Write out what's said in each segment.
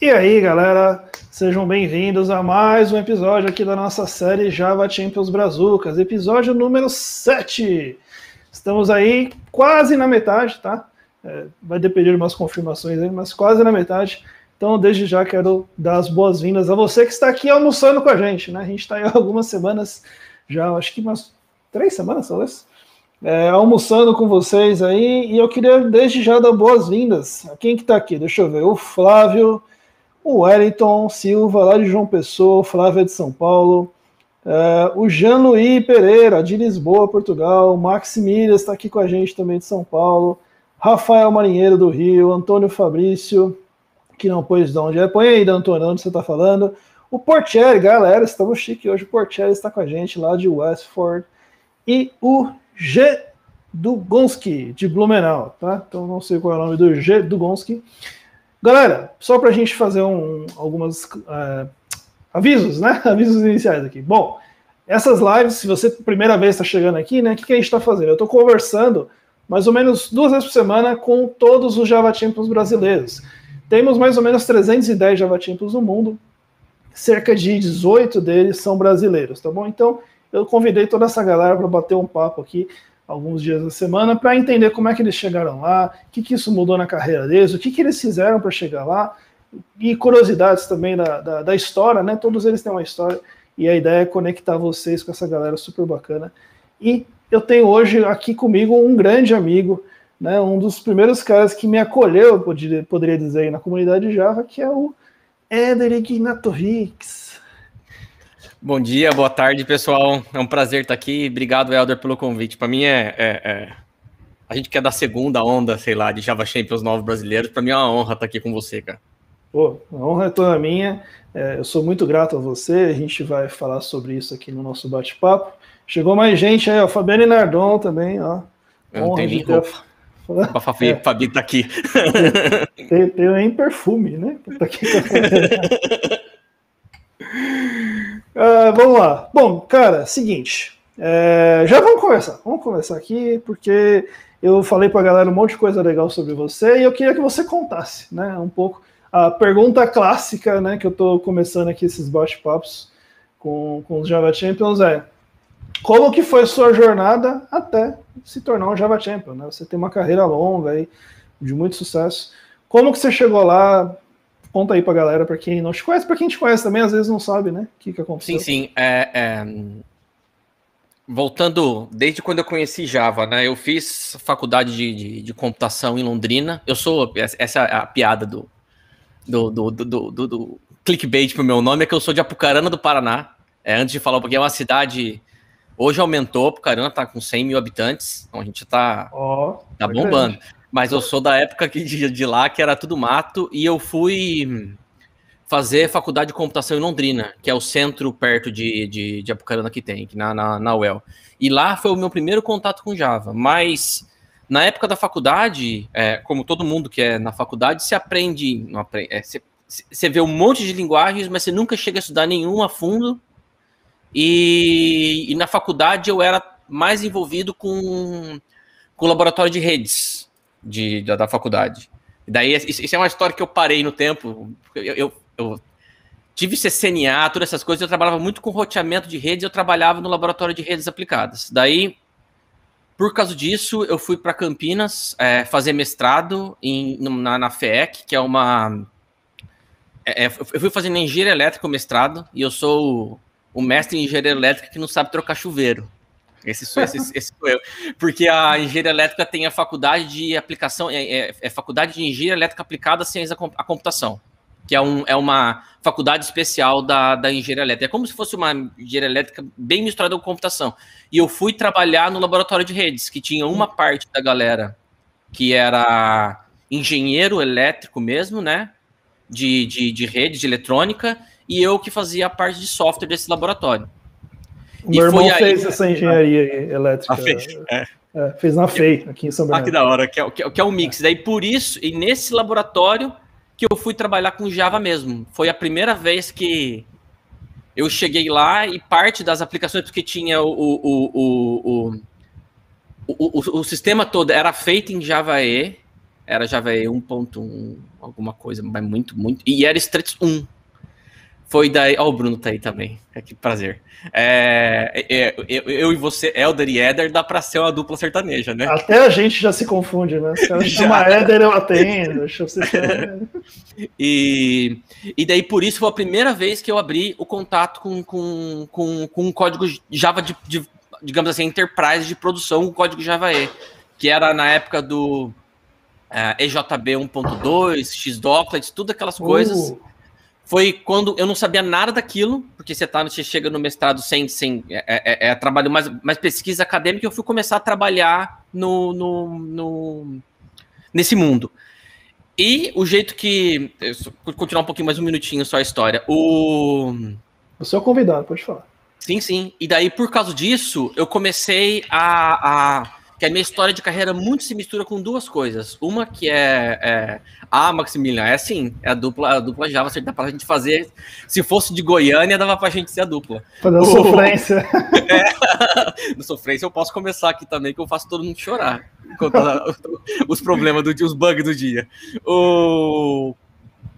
E aí, galera, sejam bem-vindos a mais um episódio aqui da nossa série Java Champions Brazucas, episódio número 7. Estamos aí quase na metade, tá? É, vai depender de umas confirmações aí, mas quase na metade. Então, desde já quero dar as boas-vindas a você que está aqui almoçando com a gente, né? A gente está aí algumas semanas, já acho que umas três semanas, talvez, é, almoçando com vocês aí, e eu queria desde já dar boas-vindas a quem que está aqui, deixa eu ver, o Flávio, o Wellington Silva, lá de João Pessoa, Flávia de São Paulo, uh, o Jean-Louis Pereira, de Lisboa, Portugal, Max Milhas está aqui com a gente também de São Paulo, Rafael Marinheiro do Rio, Antônio Fabrício, que não pôs de onde é, põe aí, Antônio, onde você está falando, o Portieri, galera, estamos chique hoje, o Portieri está com a gente lá de Westford, e o G. Dugonski, de Blumenau, tá? Então não sei qual é o nome do G. Dugonski, Galera, só para a gente fazer um, algumas uh, avisos, né? Avisos iniciais aqui. Bom, essas lives, se você primeira vez está chegando aqui, né? O que, que a gente está fazendo? Eu estou conversando mais ou menos duas vezes por semana com todos os Java Champions brasileiros. Temos mais ou menos 310 Java Champions no mundo, cerca de 18 deles são brasileiros, tá bom? Então, eu convidei toda essa galera para bater um papo aqui alguns dias da semana para entender como é que eles chegaram lá, o que, que isso mudou na carreira deles, o que, que eles fizeram para chegar lá, e curiosidades também da, da, da, história, né? Todos eles têm uma história, e a ideia é conectar vocês com essa galera super bacana. E eu tenho hoje aqui comigo um grande amigo, né? Um dos primeiros caras que me acolheu, eu poderia, poderia dizer, aí, na comunidade Java, que é o Éder Ignatovix. Bom dia, boa tarde, pessoal. É um prazer estar aqui. Obrigado, Helder, pelo convite. Para mim é, é, é, A gente quer dar segunda onda, sei lá, de Java Champions novos brasileiros. Para mim é uma honra estar aqui com você, cara. Pô, a honra é toda minha. É, eu sou muito grato a você. A gente vai falar sobre isso aqui no nosso bate-papo. Chegou mais gente aí, ó. Fabiane Nardon também, ó. Eu não tenho roupa. A Fabi, é. Fabi tá aqui. Tem, tem nem perfume, né? Tá aqui Uh, vamos lá. Bom, cara, seguinte. É, já vamos conversar. Vamos conversar aqui, porque eu falei para a galera um monte de coisa legal sobre você e eu queria que você contasse, né? Um pouco. A pergunta clássica, né, que eu estou começando aqui esses bate-papos com, com os Java Champions é como que foi sua jornada até se tornar um Java Champion, né? Você tem uma carreira longa aí, de muito sucesso. Como que você chegou lá? Conta aí pra galera, pra quem não te conhece, pra quem te conhece também, às vezes não sabe, né? O que, que aconteceu. Sim, sim. É, é... Voltando, desde quando eu conheci Java, né? Eu fiz faculdade de, de, de computação em Londrina. Eu sou. Essa é a piada do, do, do, do, do, do clickbait pro meu nome, é que eu sou de Apucarana do Paraná. É, antes de falar, porque é uma cidade. Hoje aumentou, Apucarana tá com 100 mil habitantes. Então a gente tá, oh, tá bombando. Grande. Mas eu sou da época de, de lá que era tudo mato e eu fui fazer faculdade de computação em Londrina, que é o centro perto de, de, de Apucarana que tem, na, na, na UEL. E lá foi o meu primeiro contato com Java. Mas na época da faculdade, é, como todo mundo que é na faculdade, se aprende. Não aprende é, você, vê um monte de linguagens, mas você nunca chega a estudar nenhum a fundo. E, e na faculdade eu era mais envolvido com, com laboratório de redes de, da, da faculdade. E daí, isso, é uma história que eu parei no tempo. Eu, eu, eu tive CCNA, todas essas coisas, eu trabalhava muito com roteamento de redes, eu trabalhava no laboratório de redes aplicadas. Daí, por causa disso, eu fui para Campinas é, fazer mestrado em, na, na FEEC, que é uma. É, é eu fui fazendo engenharia elétrica o mestrado, e eu sou o, o mestre em engenharia elétrica que não sabe trocar chuveiro. Esse sou, esse, esse sou eu. Porque a engenharia elétrica tem a faculdade de aplicação, é, é, é faculdade de engenharia elétrica aplicada à ciência da computação, que é, um, é uma faculdade especial da, da engenharia elétrica. É como se fosse uma engenharia elétrica bem misturada com computação. E eu fui trabalhar no laboratório de redes, que tinha uma parte da galera que era engenheiro elétrico mesmo, né? De, de, de rede, de eletrônica, e eu que fazia a parte de software desse laboratório. O meu irmão fez aí, essa engenharia elétrica. FEI, é. É, fez na FEI, aqui em São Bernardo. Ah, que da hora, que é, que é, que é um mix. Daí por isso, e nesse laboratório que eu fui trabalhar com Java mesmo. Foi a primeira vez que eu cheguei lá e parte das aplicações, porque tinha o, o, o, o, o, o, o sistema todo era feito em Java E, era Java 1.1, alguma coisa, mas muito, muito. E era Struts 1. Foi daí. Ó, oh, o Bruno tá aí também. É, que prazer. É, é, eu, eu, e você, Elder e Eder, dá pra ser uma dupla sertaneja, né? Até a gente já se confunde, né? Se ela chama Éder, eu atendo. Deixa eu ser e, e daí, por isso, foi a primeira vez que eu abri o contato com, com, com, com um código Java de, de, digamos assim, enterprise de produção, o código Java E, que era na época do uh, EJB 1.2, Xdoclet, tudo aquelas coisas. Uh foi quando eu não sabia nada daquilo, porque você, tá, você chega no mestrado sem, sem é, é, é, é trabalho mais, mais pesquisa acadêmica, eu fui começar a trabalhar no, no, no, nesse mundo. E o jeito que. Vou continuar um pouquinho mais um minutinho só a história. O. Você é o convidado, pode falar. Sim, sim. E daí, por causa disso, eu comecei a, a que a minha história de carreira muito se mistura com duas coisas. Uma que é, é ah, Maximilian, é assim, é a dupla, a dupla Java, dá pra gente fazer. Se fosse de Goiânia, dava pra gente ser a dupla. Fazer sofrência. é, no sofrência eu posso começar aqui também, que eu faço todo mundo chorar. os problemas do dia, os bugs do dia. O...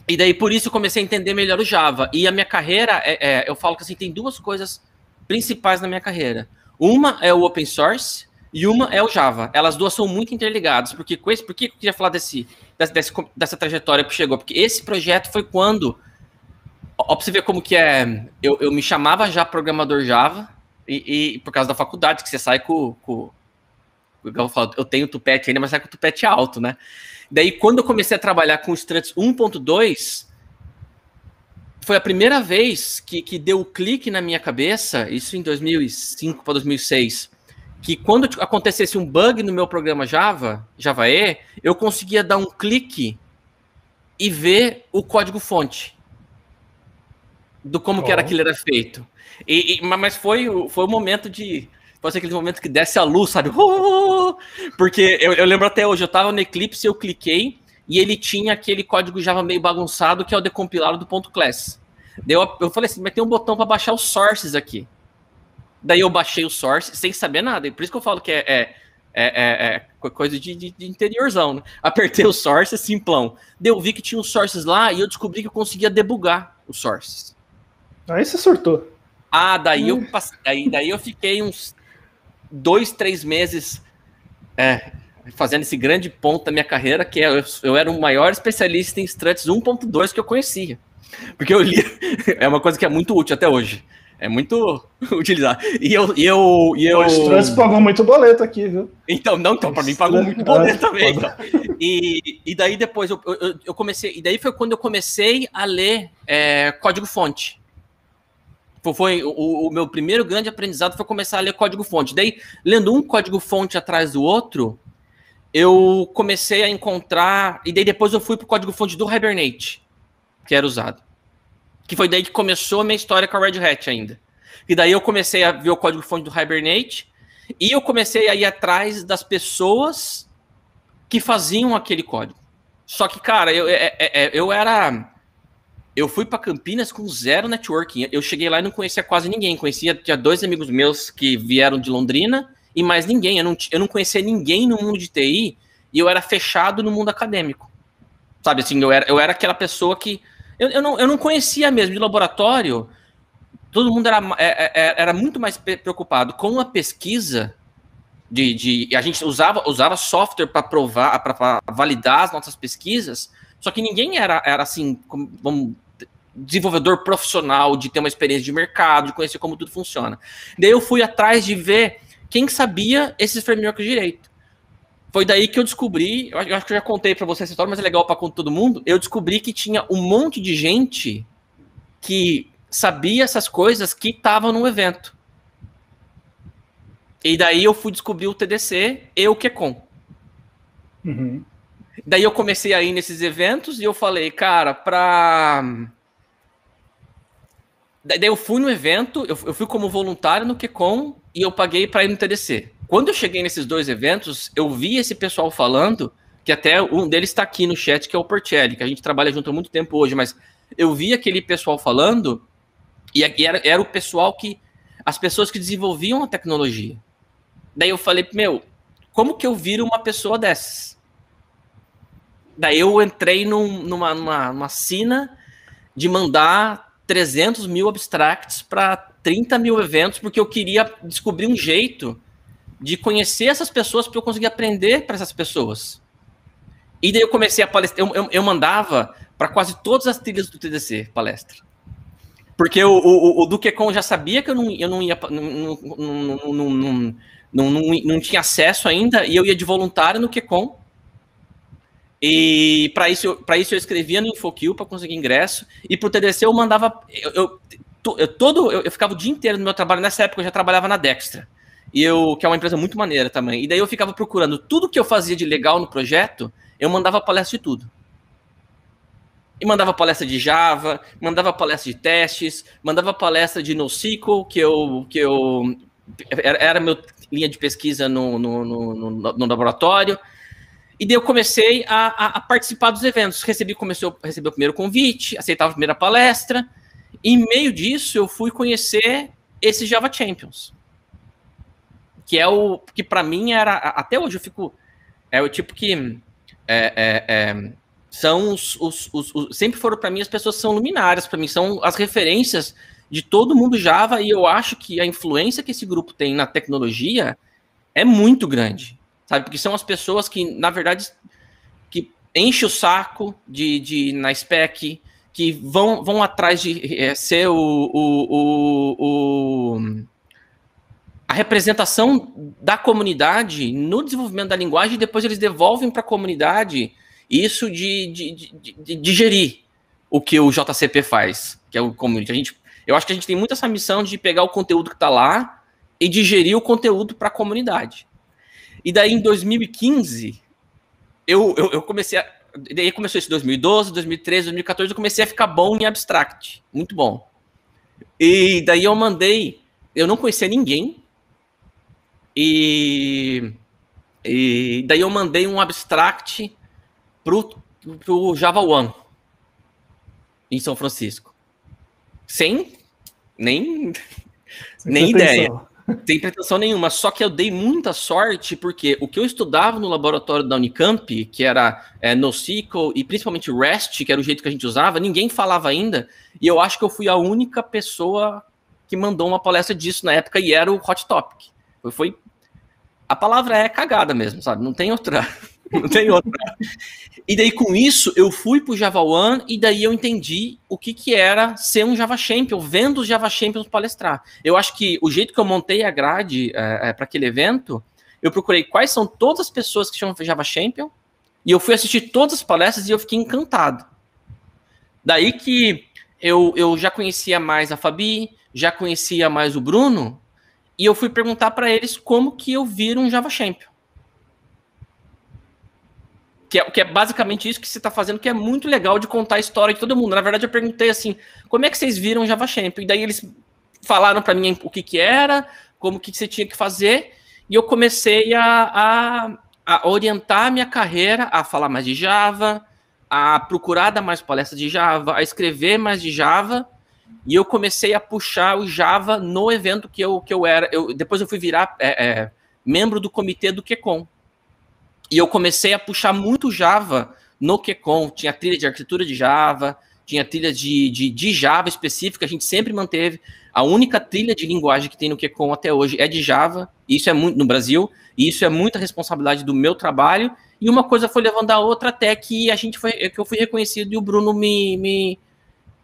E daí, por isso, eu comecei a entender melhor o Java. E a minha carreira, é, é, eu falo que assim, tem duas coisas principais na minha carreira. Uma é o open source, e uma é o Java. Elas duas são muito interligadas, porque com esse, por que eu queria falar desse, desse, dessa trajetória que chegou? Porque esse projeto foi quando, ó, pra você ver como que é, eu, eu me chamava já programador Java, e, e, por causa da faculdade, que você sai com, com eu, falo, eu tenho tupete ainda, mas sai com o tupete alto, né? Daí, quando eu comecei a trabalhar com o Struts 1.2, foi a primeira vez que, que deu o um clique na minha cabeça, isso em 2005 para 2006, que quando acontecesse um bug no meu programa Java, Java E, eu conseguia dar um clique e ver o código fonte do como oh. que era aquilo era feito. E, e, mas foi, foi o momento de pode ser aquele momento que desce a luz, sabe? Porque eu, eu lembro até hoje, eu estava no Eclipse, eu cliquei e ele tinha aquele código Java meio bagunçado que é o decompilado do ponto .class. Eu, eu falei assim, mas tem um botão para baixar os sources aqui. Daí eu baixei o source sem saber nada. E por isso que eu falo que é, é, é, é coisa de, de, de, interiorzão, né? Apertei o source, simplão. Daí eu vi que tinha os sources lá e eu descobri que eu conseguia debugar os sources. Aí você surtou. Ah, daí, hum. eu, daí, daí eu fiquei uns dois, três meses é, fazendo esse grande ponto da minha carreira, que é, eu, eu era o maior especialista em struts 1.2 que eu conhecia. Porque eu li, é uma coisa que é muito útil até hoje. É muito utilizado. E eu. E eu, e eu... O Trans pagou muito boleto aqui, viu? Então, não, então, para mim pagou muito boleto também. Então. E, e daí depois eu, eu, eu, comecei. E daí foi quando eu comecei a ler é, código-fonte. Foi o, o, meu primeiro grande aprendizado foi começar a ler código-fonte. Daí, lendo um código-fonte atrás do outro, eu comecei a encontrar. E daí depois eu fui para o código-fonte do Hibernate, que era usado. Que foi daí que começou a minha história com a Red Hat ainda. E daí eu comecei a ver o código-fonte do Hibernate e eu comecei a ir atrás das pessoas que faziam aquele código. Só que, cara, eu, é, é, é eu era. Eu fui para Campinas com zero networking. Eu cheguei lá e não conhecia quase ninguém. Conhecia, tinha dois amigos meus que vieram de Londrina e mais ninguém. Eu não, eu não conhecia ninguém no mundo de TI e eu era fechado no mundo acadêmico. Sabe assim, eu era, eu era aquela pessoa que eu, eu, não, eu não conhecia mesmo de laboratório. Todo mundo era, é, é, é, era muito mais preocupado com a pesquisa. De, de a gente usava, usava software para provar, para validar as nossas pesquisas. Só que ninguém era, era assim, vamos, desenvolvedor profissional, de ter uma experiência de mercado, de conhecer como tudo funciona. Daí eu fui atrás de ver quem sabia esses frameworks direito. Foi daí que eu descobri, eu acho que eu já contei para você essa história, mas é legal para contar todo mundo. Eu descobri que tinha um monte de gente que sabia essas coisas que estavam no evento. E daí eu fui descobrir o TDC e o QCon. Uhum. Daí eu comecei a ir nesses eventos e eu falei, cara, pra. Daí eu fui no evento, eu fui como voluntário no QCon e eu paguei para ir no TDC. Quando eu cheguei nesses dois eventos, eu vi esse pessoal falando, que até um deles está aqui no chat, que é o Portelli, que a gente trabalha junto há muito tempo hoje, mas eu vi aquele pessoal falando, e era, era o pessoal que. as pessoas que desenvolviam a tecnologia. Daí eu falei, meu, como que eu viro uma pessoa dessas? daí eu entrei num, numa, numa, numa sina de mandar 300 mil abstracts para 30 mil eventos, porque eu queria descobrir um jeito de conhecer essas pessoas para eu conseguir aprender para essas pessoas. E daí eu comecei a palestrar, eu, eu, eu mandava para quase todas as trilhas do TDC palestra. Porque o, o, o Duquecon já sabia que eu não, eu não ia. Não, não, não, não, não, não, tinha acesso ainda, e eu ia de voluntário no QCon. E para isso, isso eu escrevia no InfoQ para conseguir ingresso. E para o TDC eu mandava. Eu, eu todo, eu, eu, ficava o dia inteiro no meu trabalho. Nessa época eu já trabalhava na Dextra. E eu, que é uma empresa muito maneira também. E daí eu ficava procurando tudo que eu fazia de legal no projeto, eu mandava palestra de tudo e mandava palestra de Java, mandava palestra de testes, mandava palestra de NoSQL, que eu, que eu era, meu linha de pesquisa no, no, no, no, laboratório. E daí eu comecei a, a, a, participar dos eventos. Recebi, começou, recebi o primeiro convite, aceitava a primeira palestra. E em meio disso, eu fui conhecer esses Java Champions. Que é o que para mim era. Até hoje eu fico. É o tipo que. É, é, é, são os, os, os, os sempre foram para mim as pessoas são luminárias para mim são as referências de todo mundo Java e eu acho que a influência que esse grupo tem na tecnologia é muito grande sabe porque são as pessoas que na verdade que enche o saco de, de na spec que vão, vão atrás de é, ser o, o, o, o a representação da comunidade no desenvolvimento da linguagem e depois eles devolvem para a comunidade isso de, de, de, de, digerir o que o JCP faz, que é o community. A gente, eu acho que a gente tem muito essa missão de pegar o conteúdo que está lá e digerir o conteúdo para a comunidade. E daí, em 2015, eu, eu, eu comecei a. Daí começou esse 2012, 2013, 2014, eu comecei a ficar bom em abstract. Muito bom. E daí eu mandei. Eu não conhecia ninguém. E, e daí eu mandei um abstract pro, pro Java One em São Francisco. Sem nem, Sem nem ideia. Sem pretensão nenhuma. Só que eu dei muita sorte, porque o que eu estudava no laboratório da Unicamp, que era é, NoSQL e principalmente REST, que era o jeito que a gente usava, ninguém falava ainda. E eu acho que eu fui a única pessoa que mandou uma palestra disso na época e era o Hot Topic. Foi. A palavra é cagada mesmo, sabe? Não tem outra. Não tem outra. E daí, com isso, eu fui pro Java One e daí eu entendi o que, que era ser um Java Champion, vendo os Java Champions palestrar. Eu acho que o jeito que eu montei a grade é, é, para aquele evento, eu procurei quais são todas as pessoas que chamam Java Champion e eu fui assistir todas as palestras e eu fiquei encantado. Daí que eu, eu já conhecia mais a Fabi, já conhecia mais o Bruno, e eu fui perguntar para eles como que eu viro um Java Champion. Que é, que é basicamente isso que você está fazendo, que é muito legal de contar a história de todo mundo. Na verdade, eu perguntei assim, como é que vocês viram Java Champion? E daí eles falaram para mim o que, que era, como que você tinha que fazer, e eu comecei a, a, a orientar a minha carreira a falar mais de Java, a procurar dar mais palestras de Java, a escrever mais de Java, e eu comecei a puxar o Java no evento que eu, que eu era. Eu, depois eu fui virar é, é, membro do comitê do QCon. E eu comecei a puxar muito Java no QCon. Tinha trilha de arquitetura de Java, tinha trilha de, de, de Java específica, a gente sempre manteve. A única trilha de linguagem que tem no QCon até hoje é de Java, isso é muito no Brasil, e isso é muita responsabilidade do meu trabalho. E uma coisa foi levando a outra até que a gente foi, que eu fui reconhecido e o Bruno me, me,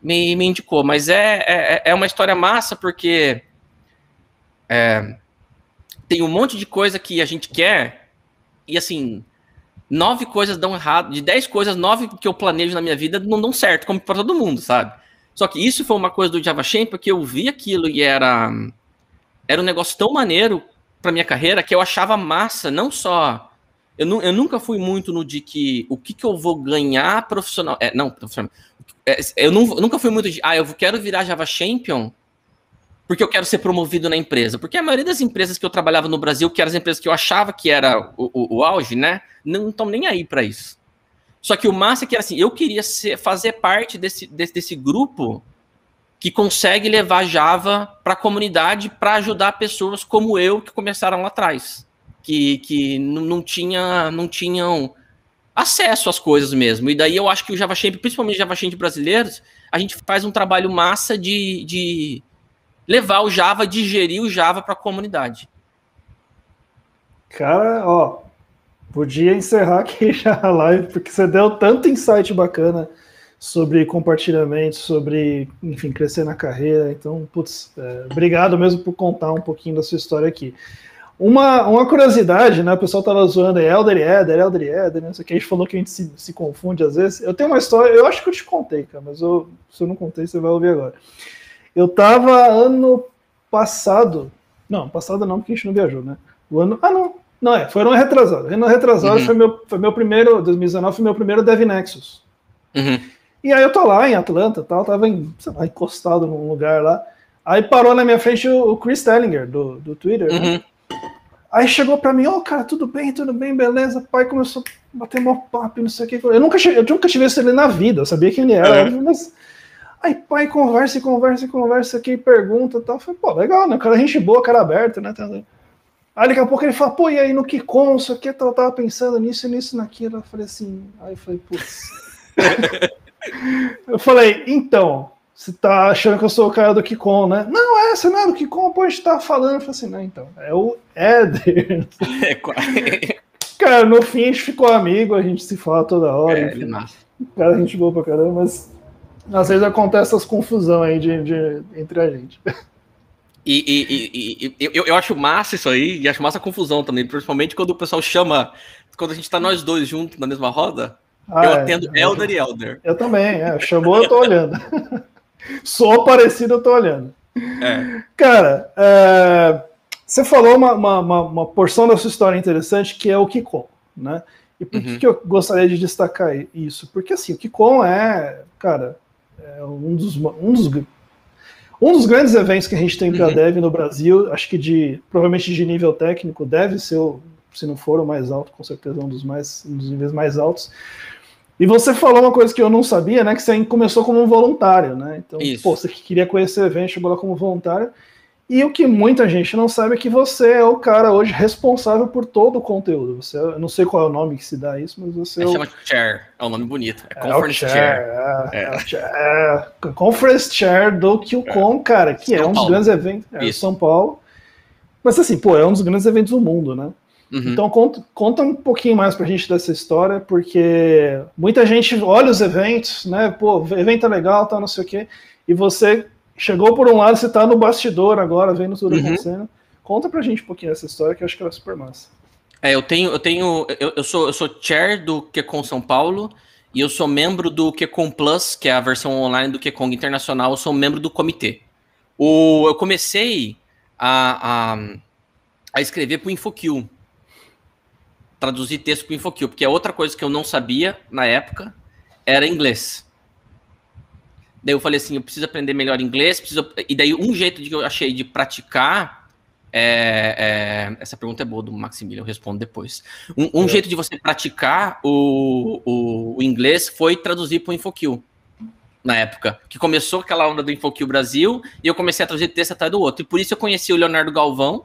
me, me indicou. Mas é, é, é uma história massa porque é, tem um monte de coisa que a gente quer e assim, nove coisas dão errado, de dez coisas, nove que eu planejo na minha vida não dão certo, como para todo mundo, sabe? Só que isso foi uma coisa do Java Champ, porque eu vi aquilo e era era um negócio tão maneiro para minha carreira que eu achava massa, não só eu, nu, eu nunca fui muito no de que o que, que eu vou ganhar profissional, é, não, profissional, eu, não, eu nunca fui muito de, ah, eu quero virar Java Champion porque eu quero ser promovido na empresa. Porque a maioria das empresas que eu trabalhava no Brasil, que eram as empresas que eu achava que era o, o, o auge, né? Não estão nem aí para isso. Só que o massa é que era assim, eu queria ser, fazer parte desse, desse, desse grupo que consegue levar Java para a comunidade para ajudar pessoas como eu que começaram lá atrás, que, que não, tinha, não tinham acesso às coisas mesmo. E daí eu acho que o JavaShemp, principalmente JavaShemp brasileiros, a gente faz um trabalho massa de, de levar o Java, digerir o Java para a comunidade. Cara, ó, podia encerrar aqui já a live, porque você deu tanto insight bacana sobre compartilhamento, sobre, enfim, crescer na carreira. Então, putz, é, obrigado mesmo por contar um pouquinho da sua história aqui. Uma, uma curiosidade, né? O pessoal tava zoando Elder e Eder, Elder e Eder, né? Isso aqui a gente falou que a gente se, se confunde às vezes. Eu tenho uma história, eu acho que eu te contei, cara, mas eu, se eu não contei, você vai ouvir agora. Eu tava ano passado, não, passado não, porque a gente não viajou, né? O ano, ah, não, não é, foi ano retrasado. Ano retrasado uhum. foi, meu, foi meu primeiro, 2019 foi meu primeiro Dev Nexus. Uhum. E aí eu tô lá em Atlanta, tal, tava em, lá, encostado num lugar lá. Aí parou na minha frente o, o Chris Tellinger, do, do Twitter, né? uhum. né? Aí chegou para mim, ó, oh, cara, tudo bem, tudo bem, beleza. O pai começou a bater mó papo, não sei o que. Eu nunca, eu nunca tive ele na vida, eu sabia quem ele era, uhum. mas. Aí pai conversa e conversa e conversa aqui, pergunta e tal. Eu falei, pô, legal, né? O cara é gente boa, cara aberto, né? Aí daqui a pouco ele fala, pô, e aí no que com, isso aqui, eu tava pensando nisso, nisso, naquilo. Eu falei assim, aí eu falei, putz. eu falei, então, você tá achando que eu sou o cara do Kikon, né? Não, é, você não é do Kikon, pô, a gente tá falando. Eu falei assim, não, então, é o Éder. É, cara, no fim a gente ficou amigo, a gente se fala toda hora. É, enfim. Cara, a gente boa pra caramba, mas às vezes acontece essas confusão aí de, de, entre a gente. E, e, e, e eu, eu, acho massa isso aí, e acho massa a confusão também, principalmente quando o pessoal chama, quando a gente tá nós dois juntos na mesma roda, ah, eu é, atendo é, Elder e Elder. Eu também, é, chamou, eu tô olhando. Sou parecido, eu tô olhando. É. Cara, é, você falou uma, uma, uma, porção da sua história interessante que é o Kikon, né? E por uhum. que eu gostaria de destacar isso? Porque assim, o Kikon é, cara, é um dos, um dos um dos grandes eventos que a gente tem para uhum. dev no Brasil, acho que de provavelmente de nível técnico, deve ser, se não for o mais alto, com certeza um dos mais um dos níveis mais altos. E você falou uma coisa que eu não sabia, né? Que você começou como um voluntário, né? Então, Isso. pô, você queria conhecer o evento, chegou lá como voluntário. E o que muita gente não sabe é que você é o cara hoje responsável por todo o conteúdo. Você, eu não sei qual é o nome que se dá isso, mas você. É, é chama Chair, é um nome bonito. É Conference é Chair. chair. É, é. chair. é, Conference Chair do QCon, é. cara, que São é um dos grandes eventos. É, São Paulo. Mas assim, pô, é um dos grandes eventos do mundo, né? Uhum. Então conta, conta um pouquinho mais pra gente dessa história, porque muita gente olha os eventos, né? Pô, evento é legal, tá, não sei o quê, e você chegou por um lado, você tá no bastidor agora, vendo tudo uhum. acontecendo. Conta pra gente um pouquinho dessa história, que eu acho que ela é super massa. É, eu tenho, eu tenho, eu, eu sou, eu sou chair do QCon São Paulo e eu sou membro do QCon Plus, que é a versão online do QCon Internacional. Eu sou membro do comitê. O, eu comecei a, a, a escrever para o InfoQ, traduzir texto para o InfoQ, porque é outra coisa que eu não sabia na época era inglês. Daí eu falei assim, eu preciso aprender melhor inglês, preciso... e daí um jeito que eu achei de praticar é, é... essa pergunta é boa do Maximiliano, eu respondo depois. Um, um é. jeito de você praticar o, o, o inglês foi traduzir para o InfoQ na época, que começou aquela onda do InfoQ Brasil, e eu comecei a traduzir texto atrás do outro. E por isso eu conheci o Leonardo Galvão,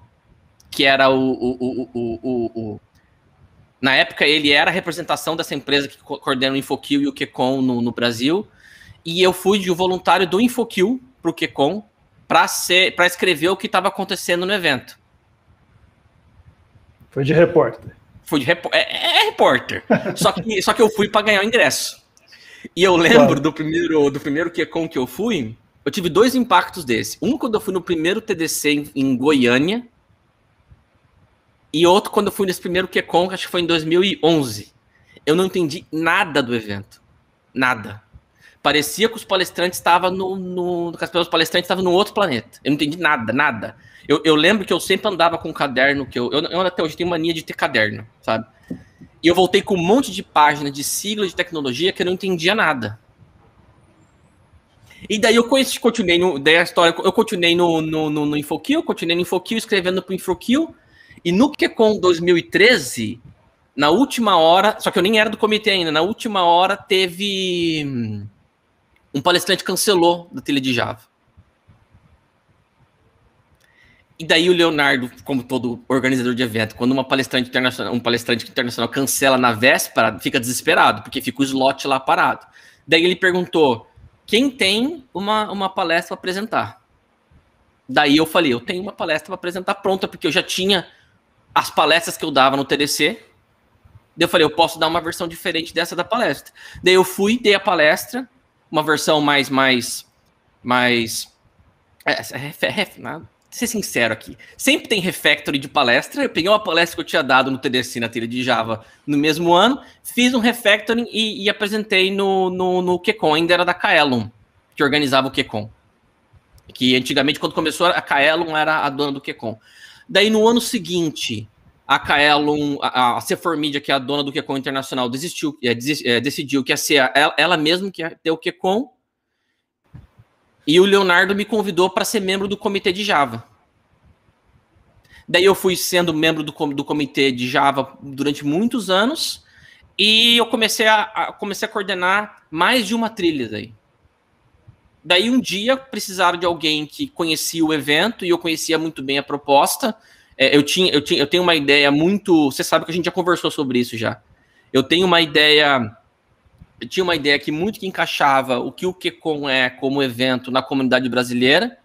que era o, o, o, o na época, ele era a representação dessa empresa que coordena o InfoQ e o QCon no, no Brasil. E eu fui de um voluntário do InfoQ para o QCon para escrever o que estava acontecendo no evento. Foi de repórter. Fui de repórter. É, é, é, repórter. só, que, só que eu fui para ganhar o ingresso. E eu lembro claro. do primeiro do primeiro QCon que eu fui, eu tive dois impactos desse. Um quando eu fui no primeiro TDC em, em Goiânia, e outro quando eu fui nesse primeiro QCon, acho que foi em 2011. Eu não entendi nada do evento. Nada. Parecia que os palestrantes estavam no, no. Que os palestrantes estavam no outro planeta. Eu não entendi nada, nada. Eu, eu lembro que eu sempre andava com um caderno, que eu, eu, eu até hoje tenho mania de ter caderno, sabe? E eu voltei com um monte de páginas de sigla de tecnologia que eu não entendia nada. E daí eu conheci, continuei no. Daí a história, eu continuei no, no, no, no continuei no InfoQ, escrevendo para o InfoQ. E no QCon 2013, na última hora, só que eu nem era do comitê ainda, na última hora teve hum, um palestrante cancelou da trilha de Java. E daí o Leonardo, como todo organizador de evento, quando uma palestrante internacional, um palestrante internacional cancela na véspera, fica desesperado, porque fica o slot lá parado. Daí ele perguntou: quem tem uma, uma palestra para apresentar? Daí eu falei: eu tenho uma palestra para apresentar pronta, porque eu já tinha as palestras que eu dava no TDC. Daí eu falei: eu posso dar uma versão diferente dessa da palestra. Daí eu fui, dei a palestra, uma versão mais. mais, mais é, é, é, ser sincero aqui, sempre tem refactory de palestra. Eu peguei uma palestra que eu tinha dado no TDC na trilha de Java no mesmo ano, fiz um refactoring e, e apresentei no, no, no QCon, ainda era da Kaelon, que organizava o QCon. Que antigamente, quando começou, a Kaelon era a dona do QCon. Daí no ano seguinte, a Kaelon, a, a C4 Media, que é a dona do QCon Internacional, desistiu, é, des, é, decidiu que ia ser ela, ela mesma que ia ter o QCon e o Leonardo me convidou para ser membro do comitê de Java. Daí eu fui sendo membro do, do comitê de Java durante muitos anos e eu comecei a, a, comecei a coordenar mais de uma trilha daí. Daí um dia precisaram de alguém que conhecia o evento e eu conhecia muito bem a proposta. É, eu, tinha, eu, tinha, eu tenho uma ideia muito. Você sabe que a gente já conversou sobre isso já. Eu tenho uma ideia eu tinha uma ideia que muito que encaixava o que o QCon é como evento na comunidade brasileira,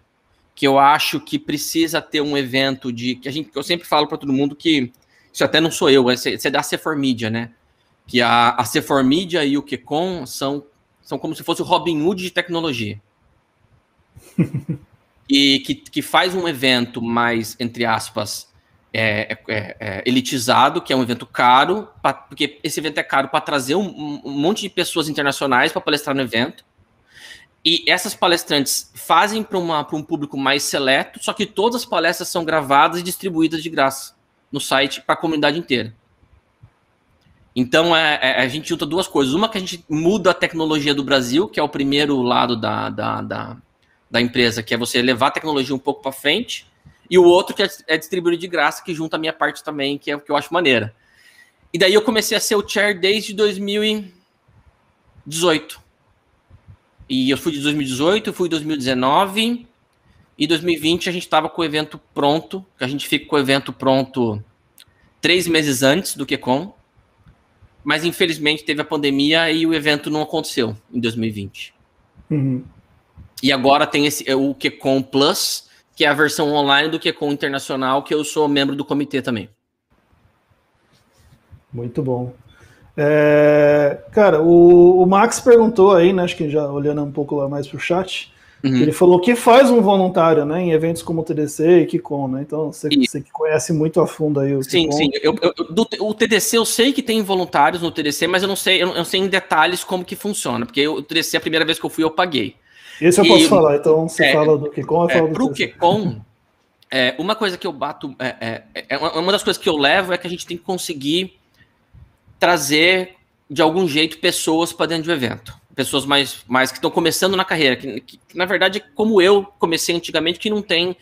que eu acho que precisa ter um evento de que a gente eu sempre falo para todo mundo que isso até não sou eu, é, é da C4 Media, né? Que a, a C4 Media e o QCon são são como se fosse o Robin Hood de tecnologia. E que, que faz um evento mais, entre aspas, é, é, é, elitizado, que é um evento caro, pra, porque esse evento é caro para trazer um, um, monte de pessoas internacionais para palestrar no evento. E essas palestrantes fazem para um público mais seleto, só que todas as palestras são gravadas e distribuídas de graça no site para a comunidade inteira. Então é, é, a gente junta duas coisas. Uma que a gente muda a tecnologia do Brasil, que é o primeiro lado da, da, da, da empresa, que é você levar a tecnologia um pouco para frente e o outro que é, é distribuído de graça, que junta a minha parte também, que é o que eu acho maneira. E daí eu comecei a ser o chair desde 2018. E eu fui de 2018, fui 2019 e 2020 a gente estava com o evento pronto, que a gente fica com o evento pronto três meses antes do QCon, mas infelizmente teve a pandemia e o evento não aconteceu em 2020. Uhum. E agora tem esse o QCon Plus, que é a versão online do QCon Internacional, que eu sou membro do comitê também. Muito bom. É, cara, o, o, Max perguntou aí, né, acho que já olhando um pouco lá mais para o chat, uhum. ele falou que faz um voluntário, né, em eventos como o TDC e KiCon, né, então você, você que conhece muito a fundo aí o Sim, sim, eu, eu, do, o TDC eu sei que tem voluntários no TDC, mas eu não sei, eu não, eu sei em detalhes como que funciona, porque o TDC, a primeira vez que eu fui, eu paguei. Esse eu e, posso falar, então você é, fala do Kikon, eu é, falo do Pro Kikon, é, uma coisa que eu bato, é, é, é, uma das coisas que eu levo é que a gente tem que conseguir trazer, de algum jeito, pessoas para dentro do evento. Pessoas mais, mais que estão começando na carreira, que, que, na verdade, como eu comecei antigamente, que não tem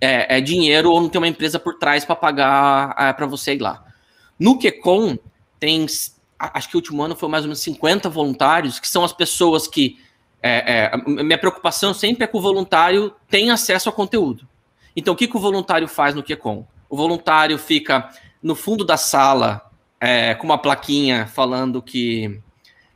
é, é dinheiro ou não tem uma empresa por trás para pagar é, para você ir lá. No Kekon, tem, acho que o último ano foi mais ou menos 50 voluntários, que são as pessoas que é, é, minha preocupação sempre é que o voluntário tenha acesso ao conteúdo. Então, o que, que o voluntário faz no QCon? O voluntário fica no fundo da sala é, com uma plaquinha falando que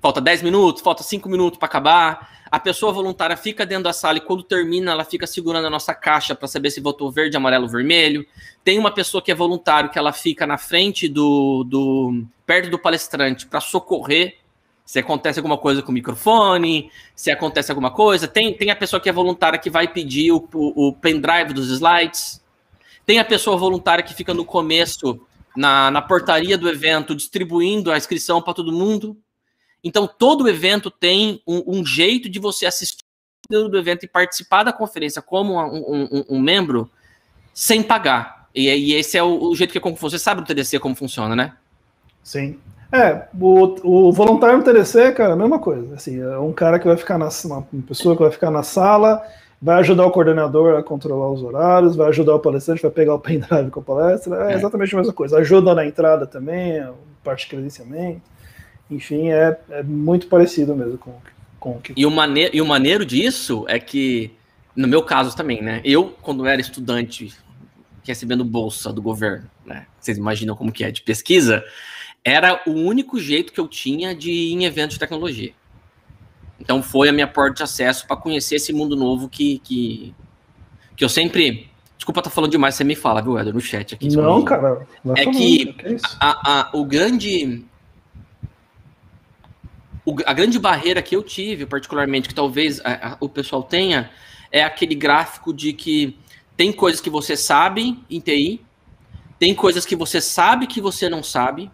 falta 10 minutos, falta 5 minutos para acabar. A pessoa voluntária fica dentro da sala e quando termina, ela fica segurando a nossa caixa para saber se votou verde, amarelo, vermelho. Tem uma pessoa que é voluntário que ela fica na frente do, do perto do palestrante para socorrer se acontece alguma coisa com o microfone, se acontece alguma coisa. Tem, tem a pessoa que é voluntária que vai pedir o, o, o pendrive dos slides. Tem a pessoa voluntária que fica no começo, na, na portaria do evento, distribuindo a inscrição para todo mundo. Então, todo evento tem um, um, jeito de você assistir do evento e participar da conferência como um, um, um membro sem pagar. E, e esse é o, o jeito que é como você sabe do TDC como funciona, né? Sim. É, o, o voluntário no TDC, cara, a mesma coisa. Assim, é um cara que vai ficar na uma pessoa que vai ficar na sala, vai ajudar o coordenador a controlar os horários, vai ajudar o palestrante, vai pegar o pendrive com a palestra, é, é. exatamente a mesma coisa. Ajuda na entrada também, parte de credenciamento. Enfim, é, é muito parecido mesmo com, com o que. E o, mane e o maneiro disso é que, no meu caso também, né? Eu, quando era estudante recebendo bolsa do governo, né? Vocês imaginam como que é de pesquisa? Era o único jeito que eu tinha de ir em eventos de tecnologia. Então foi a minha porta de acesso para conhecer esse mundo novo que, que, que eu sempre. Desculpa estar tá falando demais, você me fala, viu, Eder, no chat aqui. Não, cara. É que, que é a, a, o grande. O, a grande barreira que eu tive, particularmente, que talvez a, o pessoal tenha, é aquele gráfico de que tem coisas que você sabe em TI, tem coisas que você sabe que você não sabe,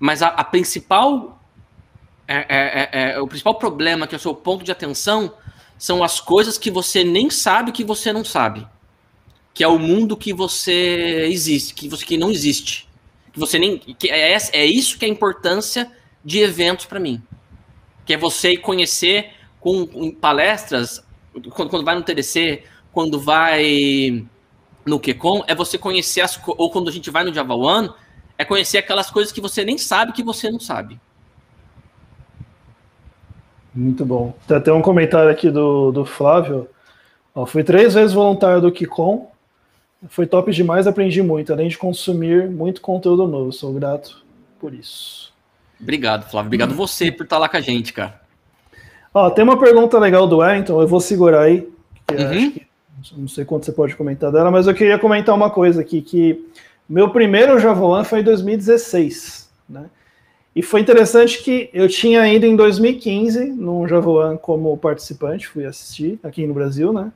mas a, a principal é, é, é, é, o principal problema que é o seu ponto de atenção são as coisas que você nem sabe que você não sabe, que é o mundo que você existe, que você que não existe, que você nem que é, é isso que é a importância de eventos para mim, que é você conhecer com, com palestras quando, quando vai no TDC, quando vai no QCon, é você conhecer as ou quando a gente vai no Java One, é conhecer aquelas coisas que você nem sabe que você não sabe. Muito bom. Tem até um comentário aqui do, do Flávio. Ó, fui três vezes voluntário do Kikon. Foi top demais, aprendi muito, além de consumir muito conteúdo novo. Sou grato por isso. Obrigado, Flávio. Obrigado você por estar lá com a gente, cara. Ó, tem uma pergunta legal do Wellington, eu vou segurar aí. Uhum. Que, não sei quanto você pode comentar dela, mas eu queria comentar uma coisa aqui, que meu primeiro Java foi em 2016, né? E foi interessante que eu tinha ido em 2015 no Javoan como participante, fui assistir aqui no Brasil, né?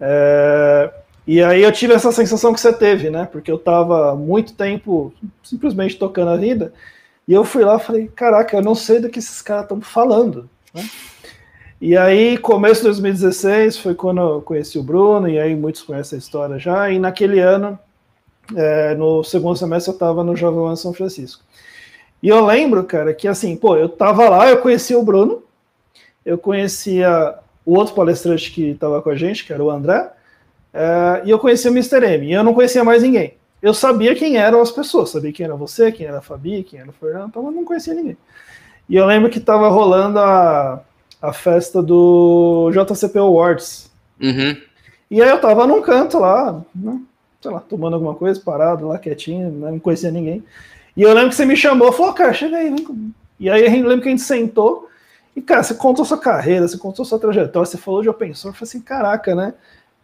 É, e aí eu tive essa sensação que você teve, né? Porque eu estava muito tempo simplesmente tocando a vida, e eu fui lá e falei, caraca, eu não sei do que esses caras estão falando, né? E aí, começo de 2016 foi quando eu conheci o Bruno, e aí muitos conhecem a história já, e naquele ano, é, no segundo semestre, eu estava no Javoan São Francisco. E eu lembro, cara, que assim, pô, eu tava lá, eu conhecia o Bruno, eu conhecia o outro palestrante que estava com a gente, que era o André, é, e eu conhecia o Mr. M, e eu não conhecia mais ninguém. Eu sabia quem eram as pessoas, sabia quem era você, quem era a Fabi, quem era o Fernando, então eu não conhecia ninguém. E eu lembro que tava rolando a, a festa do JCP Awards. Uhum. E aí eu tava num canto lá, né, sei lá, tomando alguma coisa, parado lá, quietinho, né, não conhecia ninguém. E eu lembro que você me chamou, falou, cara, chega aí, vem E aí eu lembro que a gente sentou, e, cara, você contou sua carreira, você contou sua trajetória, você falou de open source, eu falei assim, caraca, né?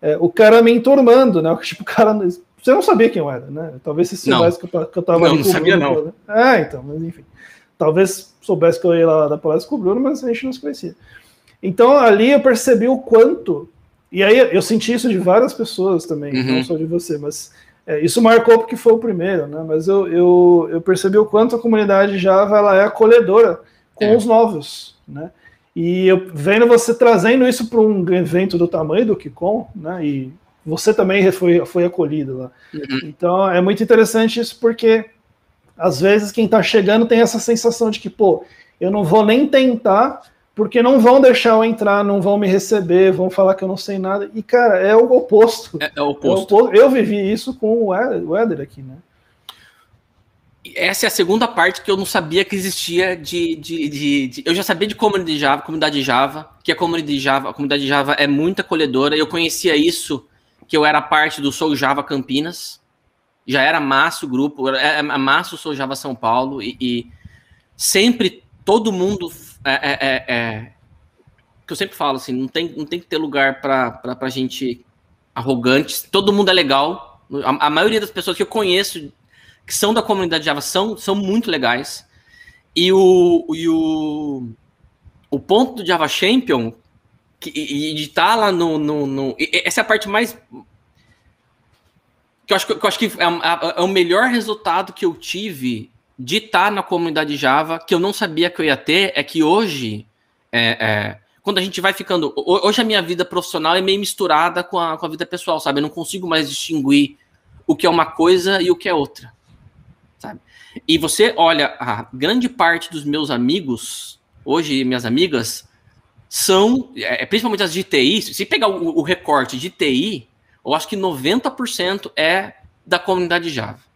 É, o cara me enturmando, né? Tipo, o cara. Você não sabia quem eu era, né? Talvez você soubesse que eu, que eu tava não, ali não sabia, não. É, então, mas enfim. Talvez soubesse que eu ia lá da palestra com o Bruno, mas a gente não se conhecia. Então ali eu percebi o quanto. E aí eu senti isso de várias pessoas também, uhum. não só de você, mas é, isso marcou porque foi o primeiro, né? Mas eu, eu, eu, percebi o quanto a comunidade Java ela é acolhedora com é. os novos, né? E eu vendo você trazendo isso para um evento do tamanho do Kikon, né? E você também foi, foi acolhido lá. Uhum. Então é muito interessante isso porque às vezes quem está chegando tem essa sensação de que, pô, eu não vou nem tentar porque não vão deixar eu entrar, não vão me receber, vão falar que eu não sei nada. E, cara, é o oposto. É, é o oposto. É oposto. Eu vivi isso com o Éder aqui, né? Essa é a segunda parte que eu não sabia que existia de, de, de, de, Eu já sabia de comunidade Java, comunidade Java, que a comunidade Java, a comunidade Java é muito acolhedora. Eu conhecia isso, que eu era parte do Sou Java Campinas. Já era massa o grupo, era massa o Sou Java São Paulo, e, e sempre todo mundo é, é, é, é, que eu sempre falo assim, não tem, não tem que ter lugar para gente arrogante. Todo mundo é legal. A, a, maioria das pessoas que eu conheço que são da comunidade Java são, são muito legais. E o, e o, o ponto do Java Champion que, e de estar tá lá no, no, no, Essa é a parte mais. Que eu acho que, eu acho que é, é, o melhor resultado que eu tive de estar na comunidade Java, que eu não sabia que eu ia ter, é que hoje, é, é, quando a gente vai ficando. Hoje a minha vida profissional é meio misturada com a, com a vida pessoal, sabe? Eu não consigo mais distinguir o que é uma coisa e o que é outra, sabe? E você olha, a grande parte dos meus amigos, hoje minhas amigas, são, é, principalmente as de TI, se pegar o, o recorte de TI, eu acho que 90% é da comunidade Java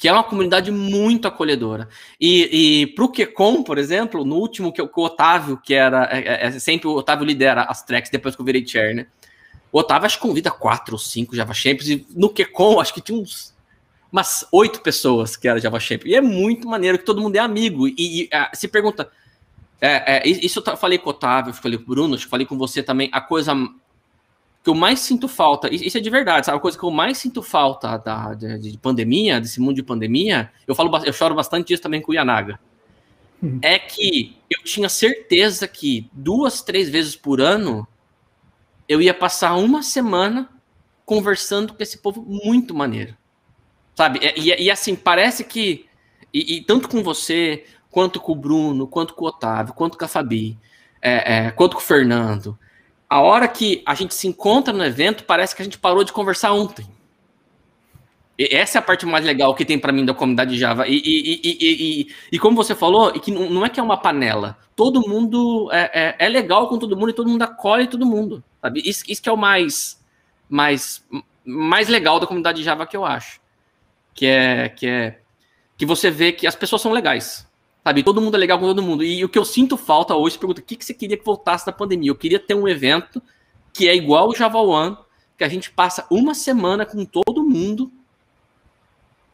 que é uma comunidade muito acolhedora. E, e para o QCon, por exemplo, no último que, o Otávio, que era é, é, é, sempre o Otávio lidera as tracks depois que eu virei chair, né? O Otávio acho que convida quatro ou cinco Java Champions, e no QCon acho que tinha uns umas oito pessoas que era Java Champions. E é muito maneiro que todo mundo é amigo. E, e uh, se pergunta. É, é, isso eu falei com o Otávio, falei com o Bruno, falei com você também. A coisa que eu mais sinto falta, isso é de verdade, sabe? A coisa que eu mais sinto falta da, de, de pandemia, desse mundo de pandemia, eu falo, eu choro bastante disso também com o Yanaga. Hum. É que eu tinha certeza que duas, três vezes por ano eu ia passar uma semana conversando com esse povo muito maneiro. Sabe? E, e assim, parece que. E, e, tanto com você, quanto com o Bruno, quanto com o Otávio, quanto com a Fabi, é, é, quanto com o Fernando a hora que a gente se encontra no evento, parece que a gente parou de conversar ontem. E essa é a parte mais legal que tem para mim da comunidade Java. E, e, e, e, como você falou, que não é que é uma panela. Todo mundo é, é, é legal com todo mundo e todo mundo acolhe todo mundo. Sabe? Isso, isso que é o mais, mais, mais legal da comunidade Java que eu acho. Que é, que é que você vê que as pessoas são legais. Sabe, todo mundo é legal com todo mundo. E o que eu sinto falta hoje, pergunta, o que, que você queria que voltasse da pandemia? Eu queria ter um evento que é igual o Java One, que a gente passa uma semana com todo mundo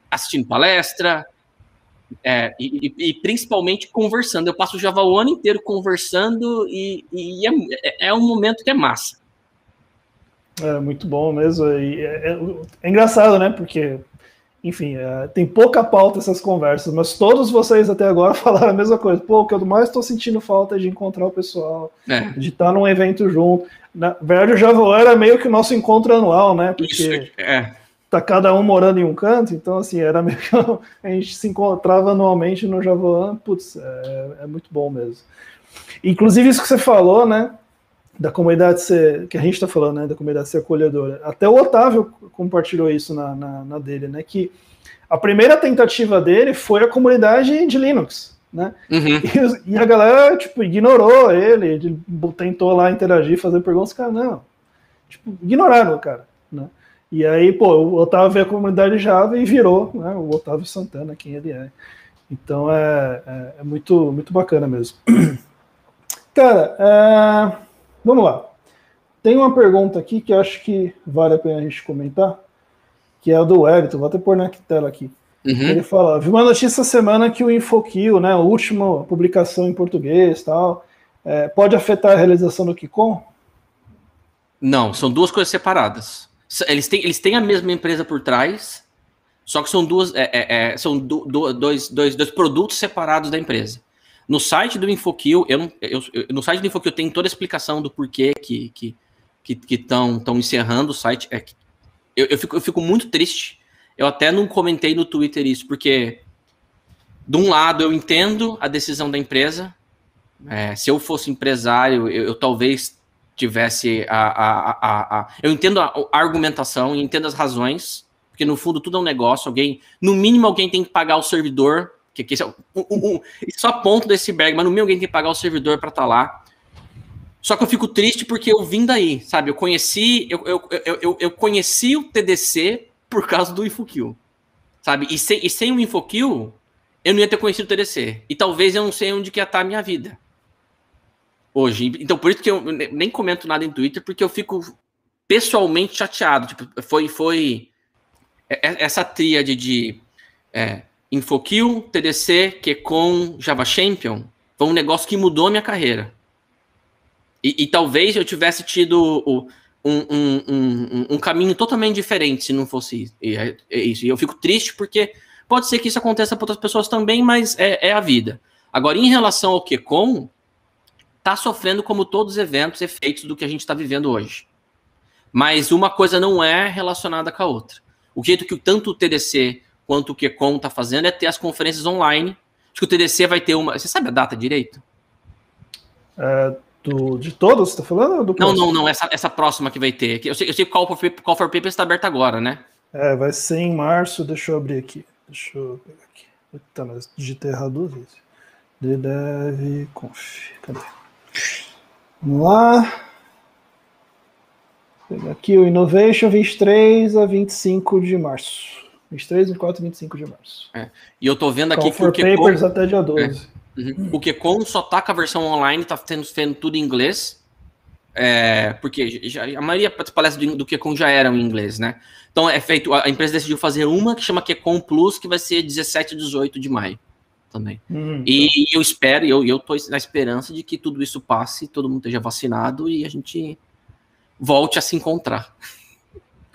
assistindo palestra é, e, e, e, principalmente conversando. Eu passo o Java o ano inteiro conversando e, e é, é, um momento que é massa. É muito bom mesmo. E é, é, é engraçado, né? Porque enfim, é, tem pouca pauta essas conversas, mas todos vocês até agora falaram a mesma coisa. Pô, o que eu mais estou sentindo falta é de encontrar o pessoal, é. de estar num evento junto. Na verdade, o Javoan era meio que o nosso encontro anual, né? Porque Isso, é. tá cada um morando em um canto, então assim, era meio que a gente se encontrava anualmente no Javoan. Putz, é, é muito bom mesmo. Inclusive, isso que você falou, né? Da comunidade ser, que a gente está falando, né, da comunidade ser acolhedora. Até o Otávio compartilhou isso na, na, na, dele, né, que a primeira tentativa dele foi a comunidade de Linux, né, uhum. e, e, a galera, tipo, ignorou ele, ele tentou lá interagir, fazer perguntas, cara, não, tipo, ignoraram o cara, né, e aí, pô, o Otávio veio a comunidade Java e virou, né, o Otávio Santana, quem ele é. Então é, é, é muito, muito bacana mesmo. Cara, é Vamos lá. Tem uma pergunta aqui que acho que vale a pena a gente comentar, que é a do Wellington. Vou até pôr na tela aqui. Uhum. Ele fala: vi uma notícia essa semana que o InfoKill, né, a última publicação em português tal, é, pode afetar a realização do Kikon? Não, são duas coisas separadas. Eles têm, eles têm a mesma empresa por trás, só que são duas, é, é, é são do, do, dois, dois, dois produtos separados da empresa. No site do InfoKill, eu, não, eu, eu, no site do InfoKill tem toda a explicação do porquê que que que estão encerrando o site. É, eu, eu, fico, eu fico muito triste. Eu até não comentei no Twitter isso, porque de um lado eu entendo a decisão da empresa. É, se eu fosse empresário, eu, eu talvez tivesse a, a, a, a, Eu entendo a, a argumentação, entendo as razões, porque no fundo tudo é um negócio. Alguém, no mínimo, alguém tem que pagar o servidor que, que esse é um, um, um, só ponto desse iceberg, mas no meu alguém tem que pagar o servidor para estar tá lá. Só que eu fico triste porque eu vim daí, sabe? Eu conheci, eu, eu, eu, eu conheci o TDC por causa do InfoKill, sabe? E sem, e sem o InfoKill, eu não ia ter conhecido o TDC. E talvez eu não sei onde que ia estar tá a minha vida. Hoje. Então, por isso que eu nem comento nada em Twitter, porque eu fico pessoalmente chateado. Tipo, foi, foi essa tríade de é, InfoKill, TDC, QCon, Java Champion, foi um negócio que mudou a minha carreira. E, e talvez eu tivesse tido o, um, um, um, um, caminho totalmente diferente se não fosse é, é isso. E eu fico triste porque pode ser que isso aconteça para outras pessoas também, mas é, é a vida. Agora, em relação ao QCon, está sofrendo, como todos os eventos, efeitos do que a gente está vivendo hoje. Mas uma coisa não é relacionada com a outra. O jeito que tanto o TDC quanto o QCon está fazendo é ter as conferências online. Acho que o TDC vai ter uma. Você sabe a data direito? É, do, de todos, você está falando? não, não, não. Essa, essa próxima que vai ter. Eu sei, eu sei que o Call for, Call for Papers está aberto agora, né? É, vai ser em março. Deixa eu abrir aqui. Deixa eu pegar aqui. Tá, mas digitei errado duas vezes. DDEV Conf. Cadê? Vamos lá. Aqui o Innovation 23 a 25 de março. 23, 24 e 25 de março. É. E eu tô vendo aqui Call que o QCon... Papers até dia 12. É. Uhum. O QCon só tá com a versão online, tá tendo, tendo tudo em inglês. é, porque já, a maioria das palestras do, do já eram em inglês, né? Então é feito, a empresa decidiu fazer uma que chama QCon Plus, que vai ser 17 e 18 de maio também. Hum, e, e eu espero, eu, eu tô na esperança de que tudo isso passe, todo mundo esteja vacinado e a gente volte a se encontrar.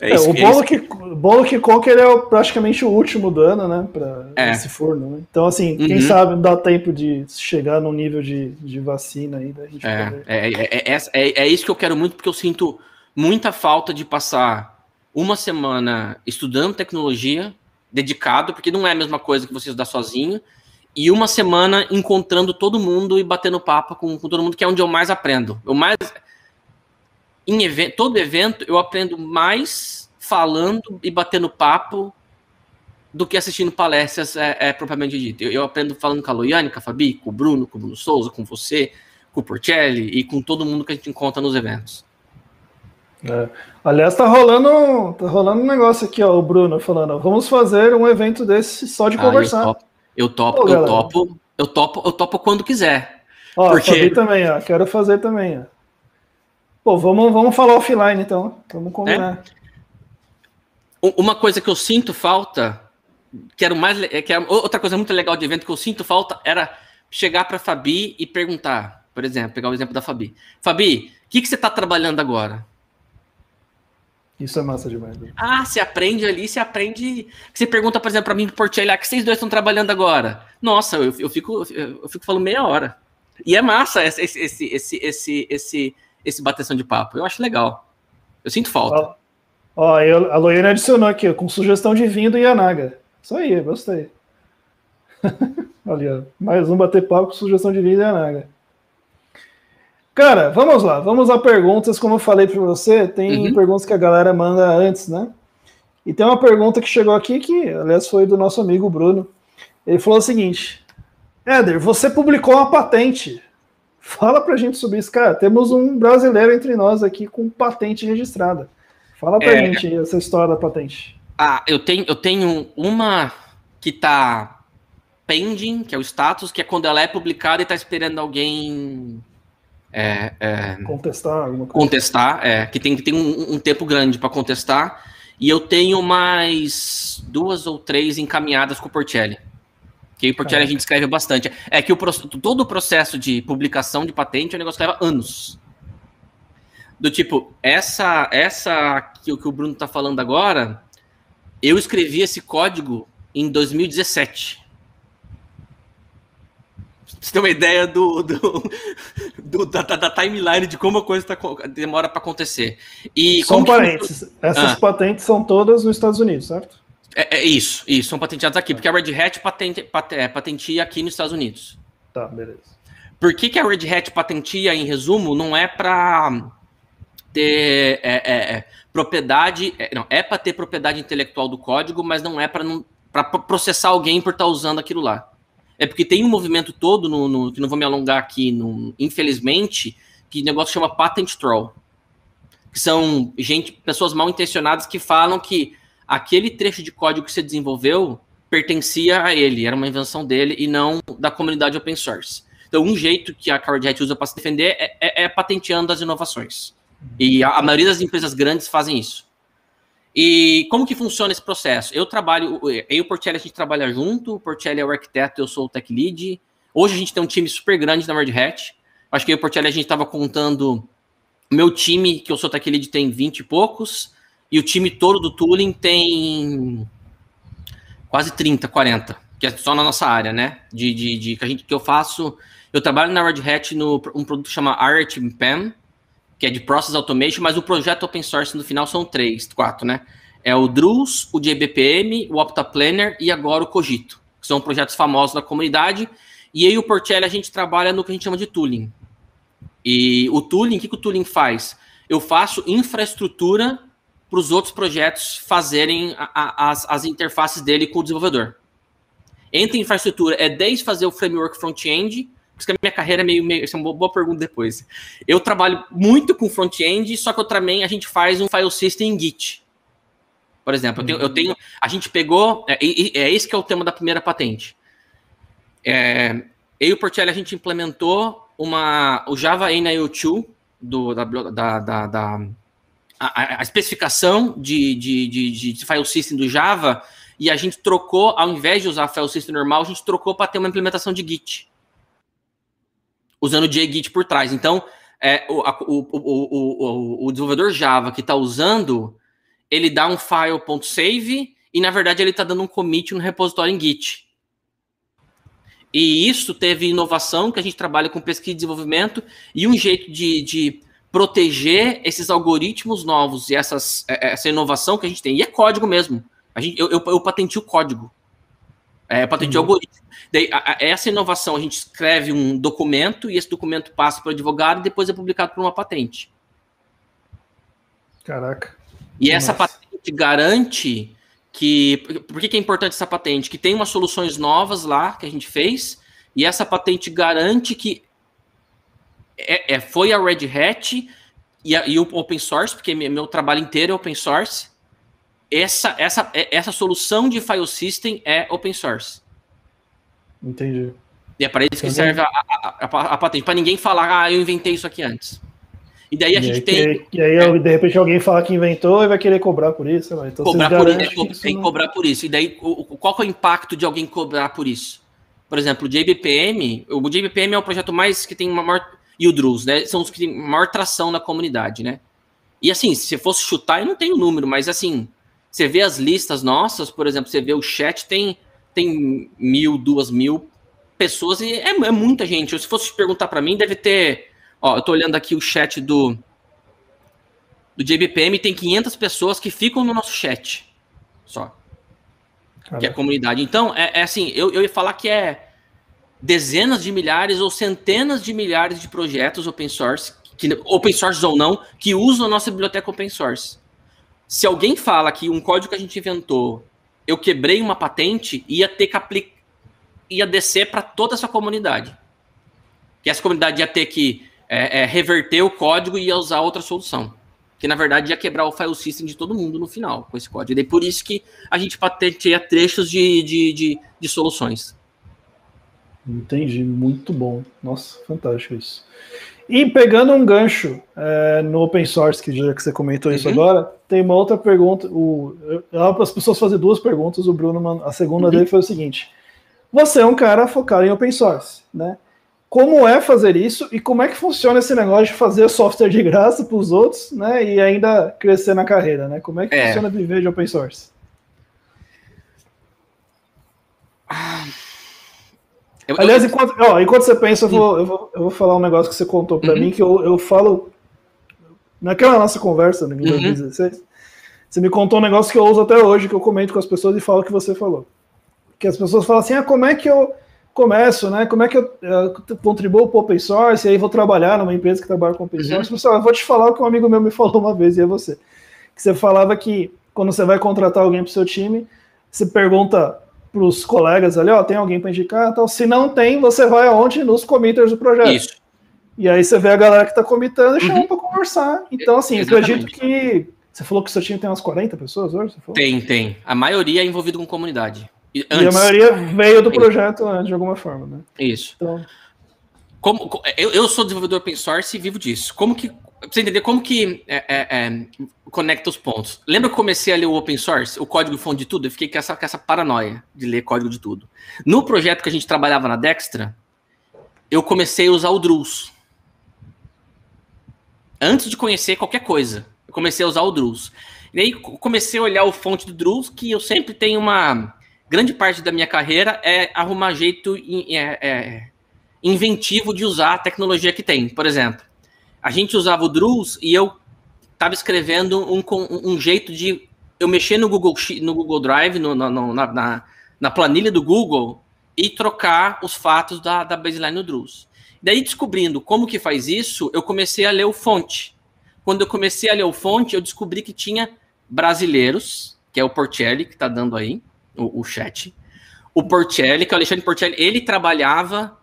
É, é isso, o bolo, é que, bolo que Conker é praticamente o último dano, né? Para é. esse forno. Né? Então, assim, quem uhum. sabe dá tempo de chegar no nível de, de vacina aí da gente é, é, é, é, é, isso que eu quero muito, porque eu sinto muita falta de passar uma semana estudando tecnologia, dedicado, porque não é a mesma coisa que você estudar sozinho, e uma semana encontrando todo mundo e batendo papo com, com todo mundo, que é onde eu mais aprendo. Eu mais em evento, todo evento eu aprendo mais falando e batendo papo do que assistindo palestras é, é propriamente dito. Eu, eu, aprendo falando com a Loiane, com a Fabi, com o Bruno, com o Bruno Souza, com você, com o Porcelli e com todo mundo que a gente encontra nos eventos. É. Aliás, tá rolando, tá rolando um negócio aqui, ó, o Bruno falando, vamos fazer um evento desse só de ah, conversar. Eu topo, eu topo, Ô, eu topo, eu topo, eu topo quando quiser. Ó, porque... Fabi também, ó, quero fazer também, ó. Pô, vamos, vamos falar offline então. Vamos combinar. É. Uma coisa que eu sinto falta, que era mais que era outra coisa muito legal de evento que eu sinto falta era chegar para Fabi e perguntar, por exemplo, pegar o exemplo da Fabi. Fabi, o que, que você está trabalhando agora? Isso é massa demais. Né? Ah, você aprende ali, você aprende. Você pergunta, por exemplo, para mim, Portelli, ah, que vocês dois estão trabalhando agora? Nossa, eu, eu, fico, eu fico falando meia hora. E é massa esse, esse, esse, esse, esse esse bateção de papo. Eu acho legal. Eu sinto falta. Ó, ó eu, a Loiane adicionou aqui, com sugestão de vinho do Yanaga. Isso aí, gostei. Olha, mais um bater papo com sugestão de vinho do Yanaga. Cara, vamos lá, vamos a perguntas. Como eu falei para você, tem uhum. perguntas que a galera manda antes, né? E tem uma pergunta que chegou aqui que, aliás, foi do nosso amigo Bruno. Ele falou o seguinte: Éder, você publicou uma patente Fala pra gente sobre isso, cara. Temos um brasileiro entre nós aqui com patente registrada. Fala pra é... gente essa história da patente. Ah, eu tenho, eu tenho uma que tá pending, que é o status, que é quando ela é publicada e tá esperando alguém é, é, contestar alguma coisa. Contestar, é, que tem que ter um, um tempo grande para contestar. E eu tenho mais duas ou três encaminhadas com o Portelli. Que Portieri a gente escreve bastante. É que o, todo o processo de publicação de patente é um negócio que leva anos. Do tipo, essa, essa que, que o Bruno está falando agora, eu escrevi esse código em 2017. Você tem uma ideia do, do, do da, da, timeline de como a coisa tá, demora para acontecer. E São parênteses. Que... Essas ah. patentes são todas nos Estados Unidos, certo? É, é, isso, isso, são patenteados aqui, porque a Red Hat patente, é, patentia aqui nos Estados Unidos. Tá, beleza. Por que, que a Red Hat patentia, em resumo, não é para ter é, é, é propriedade, não, é para ter propriedade intelectual do código, mas não é para processar alguém por estar tá usando aquilo lá. É porque tem um movimento todo, no, no, que não vou me alongar aqui, no, infelizmente, que negócio chama patent troll. Que são gente, pessoas mal intencionadas que falam que aquele trecho de código que você desenvolveu pertencia a ele, era uma invenção dele e não da comunidade open source. Então, um jeito que a CardHat usa para se defender é, é, é, patenteando as inovações. E a, a, maioria das empresas grandes fazem isso. E como que funciona esse processo? Eu trabalho, eu e o Portelli a gente trabalha junto, o Portelli é o arquiteto, eu sou o tech lead. Hoje a gente tem um time super grande na Red Hat. Acho que eu e o Portelli a gente estava contando, meu time, que eu sou tech lead, tem 20 e poucos. E o time todo do Tooling tem quase 30, 40, que é só na nossa área, né? De, de, de que, a gente, que eu faço. Eu trabalho na Red Hat no um produto que chama RTPM, que é de Process Automation, mas o projeto open source no final são três, quatro, né? É o Drus, o JBPM, o OptaPlanner e agora o Cogito, que são projetos famosos da comunidade. E aí o Portelli a gente trabalha no que a gente chama de tooling. E o tooling, o que, que o tooling faz? Eu faço infraestrutura para os outros projetos fazerem a, a, as, as interfaces dele com o desenvolvedor. Entre infraestrutura, é desde fazer o framework front-end, porque a minha carreira é meio, meio. Isso é uma boa pergunta depois. Eu trabalho muito com front-end, só que eu também a gente faz um file system em Git. Por exemplo, eu tenho. Eu uhum. tenho a gente pegou. É, é, esse que é o tema da primeira patente. É, eu e o Portelli a gente implementou uma, o Java NIO2 do, da, da, da, da a, a, especificação de, de, de, de, file system do Java e a gente trocou, ao invés de usar file system normal, a gente trocou para ter uma implementação de Git. Usando o JGit por trás. Então, é, o, o, o, o, desenvolvedor Java que está usando, ele dá um file.save e, na verdade, ele está dando um commit no repositório em Git. E isso teve inovação, que a gente trabalha com pesquisa e desenvolvimento, e um jeito de, de proteger esses algoritmos novos e essas, é, essa inovação que a gente tem. E é código mesmo. A gente, eu, eu, eu patentei o código. É, patentei uhum. o algoritmo. Daí, a, a, essa inovação, a gente escreve um documento e esse documento passa para o advogado e depois é publicado por uma patente. Caraca. E Nossa. essa patente garante que. Por que, que é importante essa patente? Que tem umas soluções novas lá que a gente fez, e essa patente garante que é, é foi a Red Hat e, a, e, o open source, porque meu trabalho inteiro é open source. Essa, essa, é, essa solução de file system é open source. Entendi. E é para isso que serve a, a, a, patente, para ninguém falar, ah, eu inventei isso aqui antes. E daí a e gente aí, tem. E aí, é, de repente, alguém fala que inventou e vai querer cobrar por isso. Então, cobrar por isso, tem que cobrar por isso. E daí, o, qual é o impacto de alguém cobrar por isso? Por exemplo, o JBPM, o JBPM é o projeto mais que tem uma maior. E o Drus, né? São os que têm maior tração na comunidade, né? E assim, se fosse chutar, eu não tenho número, mas assim, você vê as listas nossas, por exemplo, você vê o chat, tem, tem mil, duas mil pessoas, e é, é muita gente. Se fosse perguntar para mim, deve ter Ó, eu tô olhando aqui o chat do do JBPM, tem 500 pessoas que ficam no nosso chat. Só. Caramba. Que é a comunidade. Então, é, é, assim, eu, eu ia falar que é dezenas de milhares ou centenas de milhares de projetos open source, que, open source ou não, que usam a nossa biblioteca open source. Se alguém fala que um código que a gente inventou, eu quebrei uma patente, ia ter que aplicar, ia descer para toda essa comunidade. Que essa comunidade ia ter que é, é, reverter o código e ia usar outra solução. Que na verdade ia quebrar o file system de todo mundo no final com esse código. E por isso que a gente patenteia trechos de, de, de, de soluções. Entendi, muito bom. Nossa, fantástico isso. E pegando um gancho é, no open source, que já que você comentou isso uhum. agora, tem uma outra pergunta. O, as pessoas fazem duas perguntas, o Bruno, a segunda uhum. dele foi o seguinte: Você é um cara focado em open source, né? como é fazer isso e como é que funciona esse negócio de fazer software de graça para os outros, né? E ainda crescer na carreira, né? Como é que é. funciona viver de open source? Ah, eu, Aliás, eu... enquanto, ó, enquanto você pensa, eu vou, eu vou, eu vou falar um negócio que você contou para uhum. mim, que eu, eu falo naquela nossa conversa né, em 2016. Uhum. Você me contou um negócio que eu uso até hoje, que eu comento com as pessoas e falo o que você falou. Que as pessoas falam assim: ah, como é que eu começo, né? Como é que eu, eu contribuo para o open source? E aí vou trabalhar numa empresa que trabalha com open uhum. source. Uhum. Pessoal, eu vou te falar o que um amigo meu me falou uma vez, e é você. Que você falava que quando você vai contratar alguém para o seu time, você pergunta para os colegas ali, ó, tem alguém para indicar? Então, se não tem, você vai aonde? Nos committers do projeto. Isso. E aí você vê a galera que está comitando e chama uhum. para conversar. Então, assim, Exatamente. acredito que. Você falou que o seu time tem umas 40 pessoas hoje? Tem, tem. A maioria é envolvido com comunidade. E, e a maioria veio do projeto antes, de alguma forma, né? Isso. Então... Como, eu, eu sou desenvolvedor open source e vivo disso. Como que. Pra você entender como que é, é, é, conecta os pontos. Lembra que eu comecei a ler o open source, o código fonte de tudo? Eu fiquei com essa, com essa paranoia de ler código de tudo. No projeto que a gente trabalhava na Dextra, eu comecei a usar o Drus. Antes de conhecer qualquer coisa, eu comecei a usar o Drus. E aí comecei a olhar o fonte do Drus, que eu sempre tenho uma grande parte da minha carreira é arrumar jeito é, é, inventivo de usar a tecnologia que tem. Por exemplo, a gente usava o Drus e eu estava escrevendo um, um, jeito de eu mexer no Google, no Google Drive, no, no, na, na, na, planilha do Google e trocar os fatos da, da baseline no Drus. Daí, descobrindo como que faz isso, eu comecei a ler o fonte. Quando eu comecei a ler o fonte, eu descobri que tinha brasileiros, que é o Portelli, que está dando aí, o, o chat. O Porcelli, que é o Alexandre Porcelli, ele trabalhava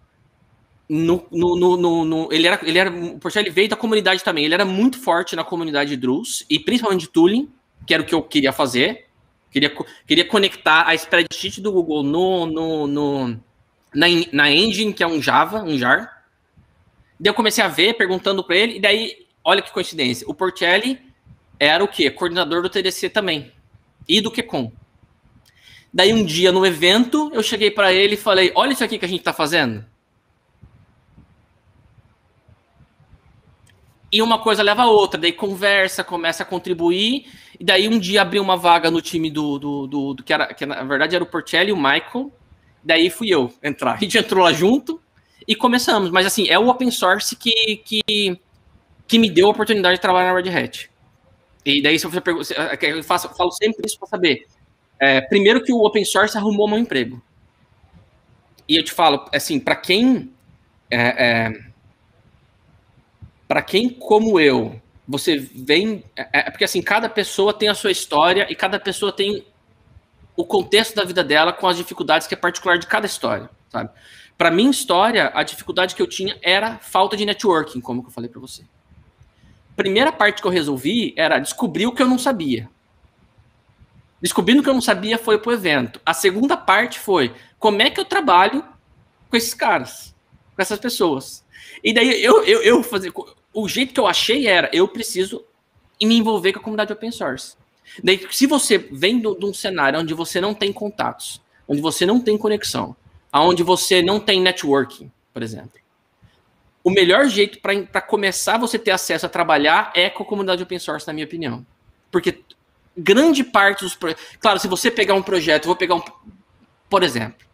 no, no, no, no, ele era, ele era, o Porcelli veio da comunidade também. Ele era muito forte na comunidade de Drus e principalmente de tooling, que era o que eu queria fazer. Queria, queria conectar a spreadsheet do Google no, no, no na, na engine, que é um Java, um jar. Daí eu comecei a ver, perguntando para ele, e daí olha que coincidência, o Portelli era o quê? Coordenador do TDC também, e do QCOM. Daí um dia no evento, eu cheguei para ele e falei: Olha isso aqui que a gente está fazendo. E uma coisa leva a outra, daí conversa, começa a contribuir, e daí um dia abriu uma vaga no time do, do, do, do que, era, que na verdade era o Portelli e o Michael, daí fui eu entrar. A gente entrou lá junto e começamos, mas assim, é o open source que, que, que me deu a oportunidade de trabalhar na Red Hat. E daí, se você pergunta, eu, faço, eu falo sempre isso para saber. É, primeiro que o open source arrumou meu emprego. E eu te falo, assim, para quem. É, é, para quem como eu, você vem. É, é, porque assim, cada pessoa tem a sua história e cada pessoa tem o contexto da vida dela com as dificuldades que é particular de cada história, sabe? Para minha história, a dificuldade que eu tinha era falta de networking, como eu falei para você. Primeira parte que eu resolvi era descobrir o que eu não sabia. Descobrindo que eu não sabia foi pro evento. A segunda parte foi como é que eu trabalho com esses caras, com essas pessoas. E daí eu, eu, eu fazer. O jeito que eu achei era eu preciso me envolver com a comunidade open source. Daí, se você vem de um cenário onde você não tem contatos, onde você não tem conexão, aonde você não tem networking, por exemplo, o melhor jeito para começar você ter acesso a trabalhar é com a comunidade open source, na minha opinião. Porque grande parte dos. Claro, se você pegar um projeto, vou pegar um. Por exemplo,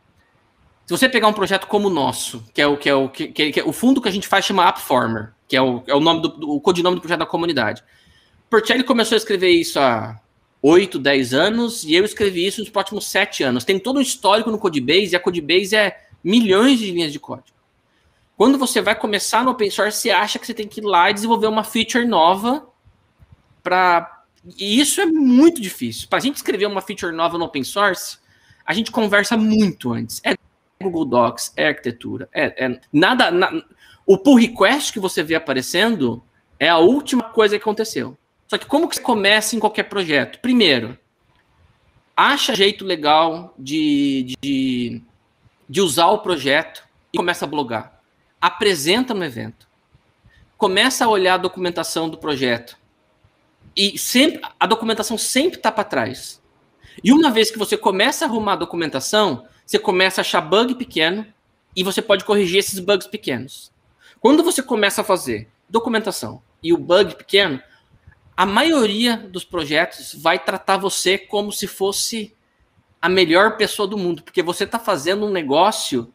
se você pegar um projeto como o nosso, que é o que é o que, que, é, o fundo que a gente faz chama Appformer, que é o, é o nome do, do o codinome do projeto da comunidade. Portelli começou a escrever isso há 8, 10 anos, e eu escrevi isso nos próximos 7 anos. Tem todo um histórico no Codebase, e a Codebase é milhões de linhas de código. Quando você vai começar no open source, você acha que você tem que ir lá e desenvolver uma feature nova para e isso é muito difícil. Para a gente escrever uma feature nova no open source, a gente conversa muito antes. É Google Docs, é arquitetura, é, é nada. Na, o pull request que você vê aparecendo é a última coisa que aconteceu. Só que como que você começa em qualquer projeto? Primeiro, acha jeito legal de, de, de usar o projeto e começa a blogar. Apresenta no evento. Começa a olhar a documentação do projeto e sempre a documentação sempre está para trás. E uma vez que você começa a arrumar a documentação, você começa a achar bug pequeno e você pode corrigir esses bugs pequenos. Quando você começa a fazer documentação e o bug pequeno, a maioria dos projetos vai tratar você como se fosse a melhor pessoa do mundo, porque você está fazendo um negócio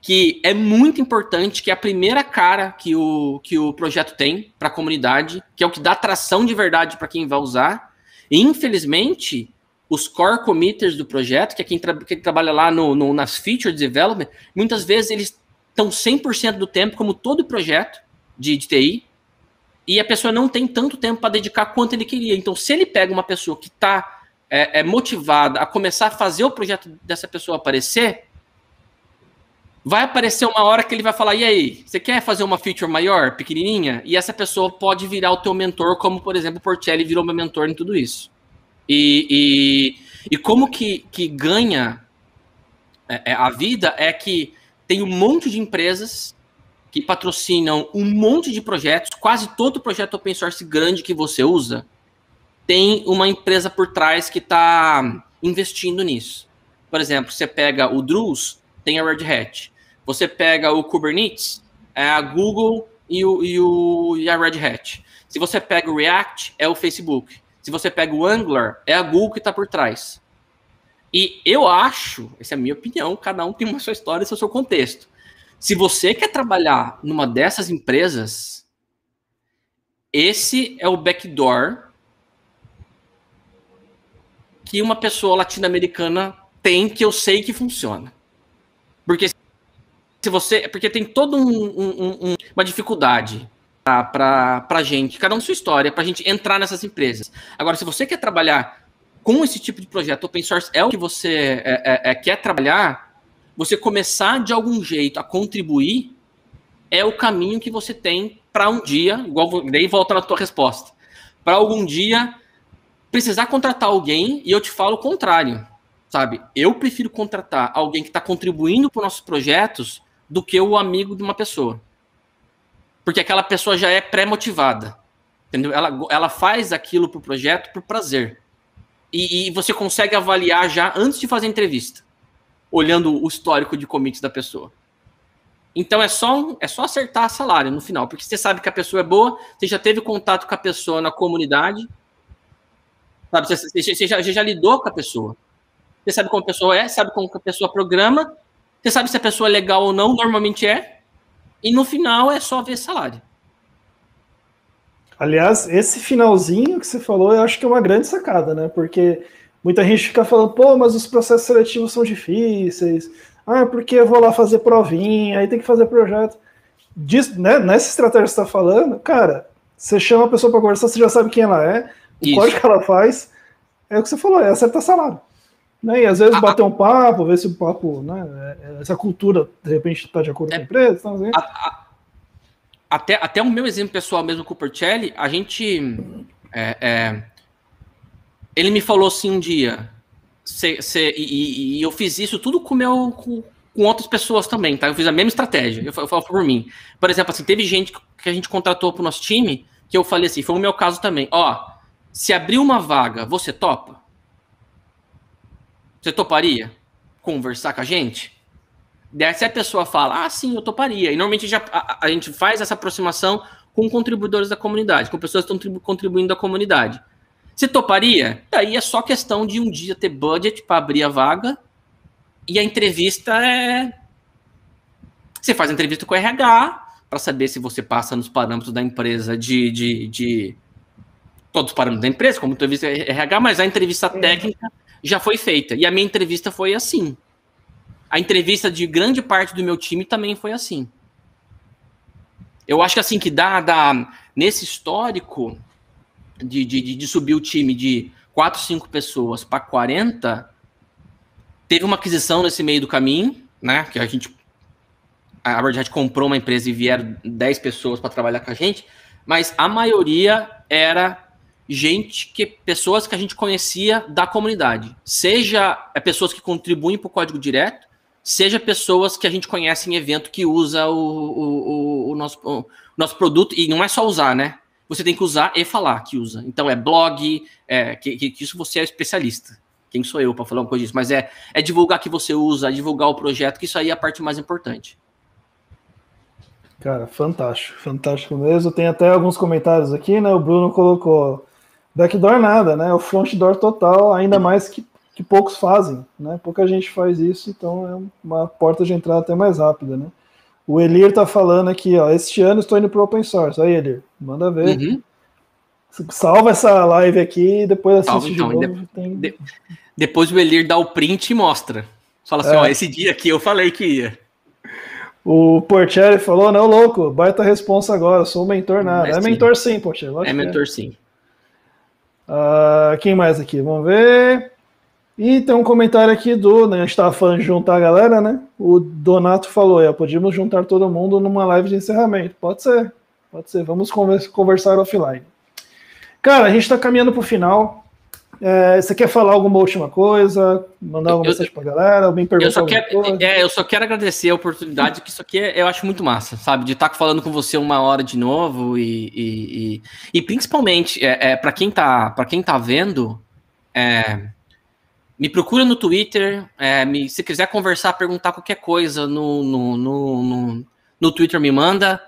que é muito importante, que é a primeira cara que o, que o projeto tem para a comunidade, que é o que dá atração de verdade para quem vai usar. E, infelizmente, os core committers do projeto, que é quem, tra quem trabalha lá no, no, nas feature development, muitas vezes eles estão 100% do tempo, como todo projeto de, de TI, e a pessoa não tem tanto tempo para dedicar quanto ele queria. Então, se ele pega uma pessoa que está é, é, motivada a começar a fazer o projeto dessa pessoa aparecer, vai aparecer uma hora que ele vai falar: e aí, você quer fazer uma feature maior, pequenininha? E essa pessoa pode virar o teu mentor, como por exemplo o Portelli virou meu mentor em tudo isso. E, e, e como que, que ganha é, é, a vida é que tem um monte de empresas que patrocinam um monte de projetos, quase todo projeto open source grande que você usa tem uma empresa por trás que está investindo nisso. Por exemplo, você pega o Druze, tem a Red Hat. Você pega o Kubernetes, é a Google e, o, e, o, e a Red Hat. Se você pega o React, é o Facebook. Se você pega o Angular, é a Google que está por trás. E eu acho, essa é a minha opinião, cada um tem uma sua história e seu, seu contexto. Se você quer trabalhar numa dessas empresas, esse é o backdoor que uma pessoa latino-americana tem que eu sei que funciona. Porque se você. Porque tem toda um, um, um, uma dificuldade para a gente, cada um sua história, para a gente entrar nessas empresas. Agora, se você quer trabalhar com esse tipo de projeto, open source é o que você é, é, é, quer trabalhar, você começar de algum jeito a contribuir é o caminho que você tem para um dia, igual daí volta na tua resposta, para algum dia precisar contratar alguém e eu te falo o contrário, sabe? Eu prefiro contratar alguém que está contribuindo para os nossos projetos do que o amigo de uma pessoa. Porque aquela pessoa já é pré-motivada. Entendeu? Ela, ela faz aquilo pro projeto por prazer. E, e, você consegue avaliar já antes de fazer a entrevista, olhando o histórico de commits da pessoa. Então é só, é só acertar salário no final, porque você sabe que a pessoa é boa, você já teve contato com a pessoa na comunidade, sabe? Você, você, você, já, você já lidou com a pessoa. Você sabe como a pessoa é, sabe como a pessoa programa, você sabe se a pessoa é legal ou não, normalmente é, e no final é só ver salário. Aliás, esse finalzinho que você falou, eu acho que é uma grande sacada, né? Porque muita gente fica falando, pô, mas os processos seletivos são difíceis. Ah, porque eu vou lá fazer provinha, aí tem que fazer projeto. Diz, né, nessa estratégia que você está falando, cara, você chama a pessoa para conversar, você já sabe quem ela é, o código que ela faz, é o que você falou, é acertar salário. Né? E às vezes bater um papo, ver se o papo, né, é, essa cultura, de repente, está de acordo é, com a empresa. Então, assim. a, até, até o meu exemplo pessoal mesmo com o Porcelli, a gente. É, é, ele me falou assim um dia, cê, cê, e, e, eu fiz isso tudo com, meu, com, com, outras pessoas também, tá? Eu fiz a mesma estratégia, eu, eu falo por mim. Por exemplo, assim, teve gente que a gente contratou pro nosso time, que eu falei assim, foi o meu caso também. Ó, se abrir uma vaga, você topa? Você toparia conversar com a gente? se a pessoa fala, ah, sim, eu toparia. E normalmente já, a, a, gente faz essa aproximação com contribuidores da comunidade, com pessoas que estão contribuindo da comunidade. Você toparia? Daí é só questão de um dia ter budget para abrir a vaga e a entrevista é. Você faz a entrevista com o RH para saber se você passa nos parâmetros da empresa de, de, de... todos os parâmetros da empresa, como entrevista RH, mas a entrevista técnica já foi feita. E a minha entrevista foi assim a entrevista de grande parte do meu time também foi assim. Eu acho que assim que dá, dá nesse histórico de, de, de subir o time de 4, 5 pessoas para 40, teve uma aquisição nesse meio do caminho, né? Que a gente a verdade comprou uma empresa e vieram 10 pessoas para trabalhar com a gente, mas a maioria era gente que pessoas que a gente conhecia da comunidade, seja é, pessoas que contribuem para o código direto, seja pessoas que a gente conhece em evento que usa o, o, o, nosso, o nosso produto, e não é só usar, né? Você tem que usar e falar que usa. Então é blog, é, que, que, que isso você é especialista. Quem sou eu para falar uma coisa disso? Mas é, é divulgar que você usa, divulgar o projeto, que isso aí é a parte mais importante. Cara, fantástico, fantástico mesmo. Tem até alguns comentários aqui, né? O Bruno colocou backdoor nada, né? O front door total, ainda mais que que poucos fazem, né? Pouca gente faz isso, então é uma porta de entrada até mais rápida, né? O Elir tá falando aqui, ó, este ano estou indo pro open source. Aí, Elir, manda ver. Uhum. Salva essa live aqui e depois assiste Salve, então, de novo. De, tem... de, depois o Elir dá o print e mostra. Fala assim, é. ó, esse dia aqui eu falei que ia. O Portieri falou, não, louco, baita responsa agora, sou mentor nada. É, é mentor sim, Portieri. É mentor é. sim. Uh, quem mais aqui? Vamos ver. E tem um comentário aqui do, né, a gente estava falando de juntar a galera, né? O Donato falou, é, podíamos juntar todo mundo numa live de encerramento. Pode ser, pode ser. Vamos conversar offline. Cara, a gente está caminhando para o final. É, você quer falar alguma última coisa? Mandar alguma eu, mensagem para a galera? Alguém perguntar eu só quero, é, eu só quero agradecer a oportunidade, que isso aqui é, eu acho muito massa, sabe? De estar falando com você uma hora de novo e, e, e, e principalmente, é, é para quem, tá, quem tá vendo, é, me procura no Twitter. É, me, se quiser conversar, perguntar qualquer coisa no, no, no, no, no Twitter, me manda.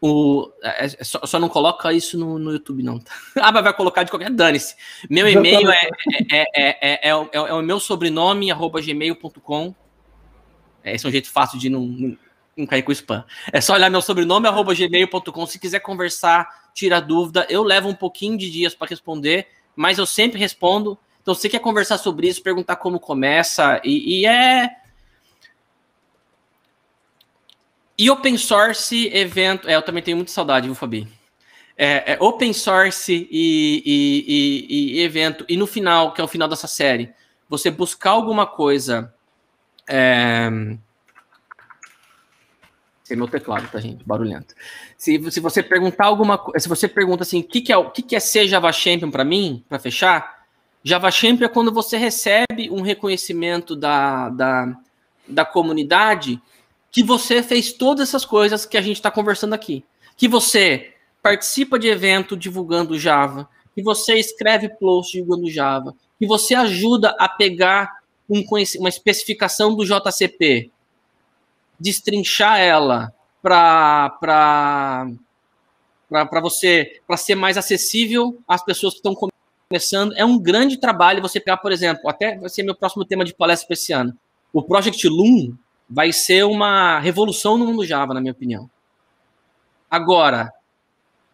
O, é, é, só, só, não coloca isso no, no YouTube, não. ah, mas vai colocar de qualquer. Dane-se. Meu e-mail é, é, é, é, o, é, o meu sobrenome, arroba gmail.com. Esse é um jeito fácil de não, não, não cair com spam. É só olhar meu sobrenome, arroba gmail.com. Se quiser conversar, tirar dúvida, eu levo um pouquinho de dias para responder, mas eu sempre respondo. Então, você quer conversar sobre isso, perguntar como começa, e, e é. E open source evento. É, eu também tenho muita saudade, viu, Fabi? É, é open source e, e, e, evento. E no final, que é o final dessa série, você buscar alguma coisa. É... Esse é meu teclado, tá, gente? Barulhento. Se, se você perguntar alguma coisa. Se você pergunta assim, o que, que, é, que, que é ser Java Champion para mim, para fechar, Java Champion é quando você recebe um reconhecimento da, da, da comunidade que você fez todas essas coisas que a gente está conversando aqui. Que você participa de evento divulgando Java, que você escreve post divulgando Java, que você ajuda a pegar um, uma especificação do JCP, destrinchar ela para você para ser mais acessível às pessoas que estão começando. É um grande trabalho você pegar, por exemplo, até vai ser meu próximo tema de palestra para esse ano. O Project Loom vai ser uma revolução no mundo Java, na minha opinião. Agora,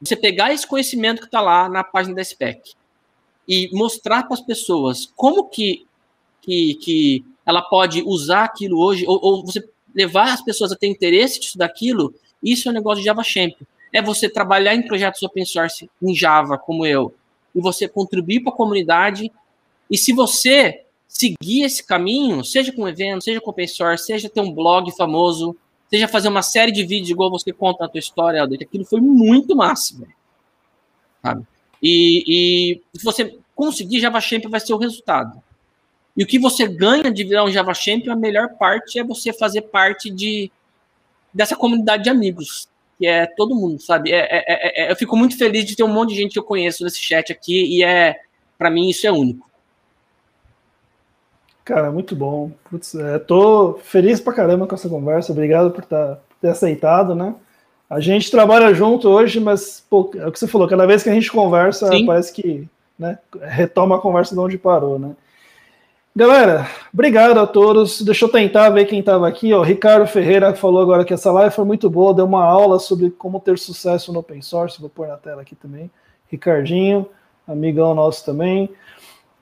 você pegar esse conhecimento que está lá na página da spec e mostrar para as pessoas como que, que, que ela pode usar aquilo hoje, ou, ou, você levar as pessoas a ter interesse disso daquilo, isso é um negócio de Java Champion. É você trabalhar em projetos open source em Java, como eu, e você contribuir para a comunidade. E se você seguir esse caminho, seja com evento, seja com open source, seja ter um blog famoso, seja fazer uma série de vídeos igual você conta a tua história, aquilo foi muito massa, velho. Sabe? E, e se você conseguir, Java Champion vai ser o resultado. E o que você ganha de virar um Java Champion, a melhor parte é você fazer parte de dessa comunidade de amigos, que é todo mundo, sabe? É, é, é, é eu fico muito feliz de ter um monte de gente que eu conheço nesse chat aqui, e é, para mim, isso é único. Cara, muito bom. Putz, é, tô feliz pra caramba com essa conversa. Obrigado por, tá, por ter aceitado, né? A gente trabalha junto hoje, mas pô, é o que você falou, cada vez que a gente conversa, Sim. parece que né, retoma a conversa de onde parou, né? Galera, obrigado a todos. Deixa eu tentar ver quem estava aqui. Ó. Ricardo Ferreira falou agora que essa live foi muito boa, deu uma aula sobre como ter sucesso no open source. Vou pôr na tela aqui também. Ricardinho, amigão nosso também.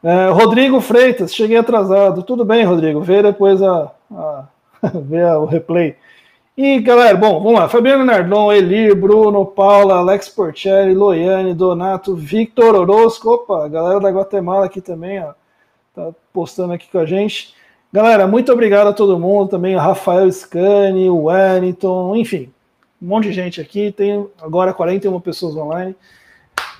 É, Rodrigo Freitas, cheguei atrasado. Tudo bem, Rodrigo. Vê depois a, a vê o replay. E galera, bom, vamos lá. Fabiano Nardon, Elir, Bruno, Paula, Alex Porcelli, Loiane, Donato, Victor Orozco. Opa, galera da Guatemala aqui também, ó tá postando aqui com a gente. Galera, muito obrigado a todo mundo, também o Rafael Scani, o Wellington, enfim, um monte de gente aqui, tem agora 41 pessoas online.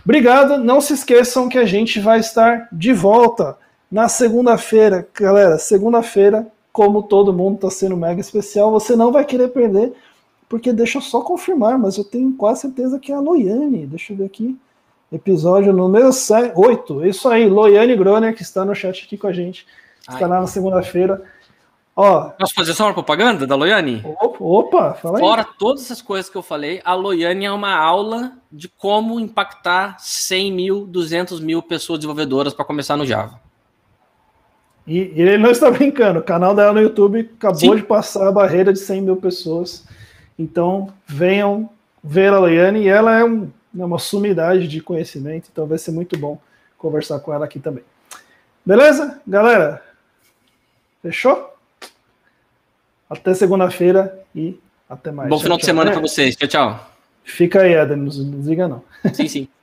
Obrigado, não se esqueçam que a gente vai estar de volta na segunda-feira, galera, segunda-feira, como todo mundo está sendo mega especial, você não vai querer perder, porque deixa eu só confirmar, mas eu tenho quase certeza que é a Loiane, deixa eu ver aqui, episódio número 8. Isso aí, Loiane Groner, que está no chat aqui com a gente. Está lá na segunda-feira. Ó, Posso fazer só uma propaganda da Loiane? Opa, fala aí. Fora todas essas coisas que eu falei, a Loiane é uma aula de como impactar 100 mil, 200 mil pessoas desenvolvedoras para começar no Java. E, e, ele não está brincando, o canal dela no YouTube acabou Sim. de passar a barreira de 100 mil pessoas. Então, venham ver a Loiane, e ela é um né, uma sumidade de conhecimento, então vai ser muito bom conversar com ela aqui também. Beleza? Galera, fechou? Até segunda-feira e até mais. Bom final tchau, de semana para vocês. Tchau, tchau. Fica aí, Eden, não desliga não. Sim, sim.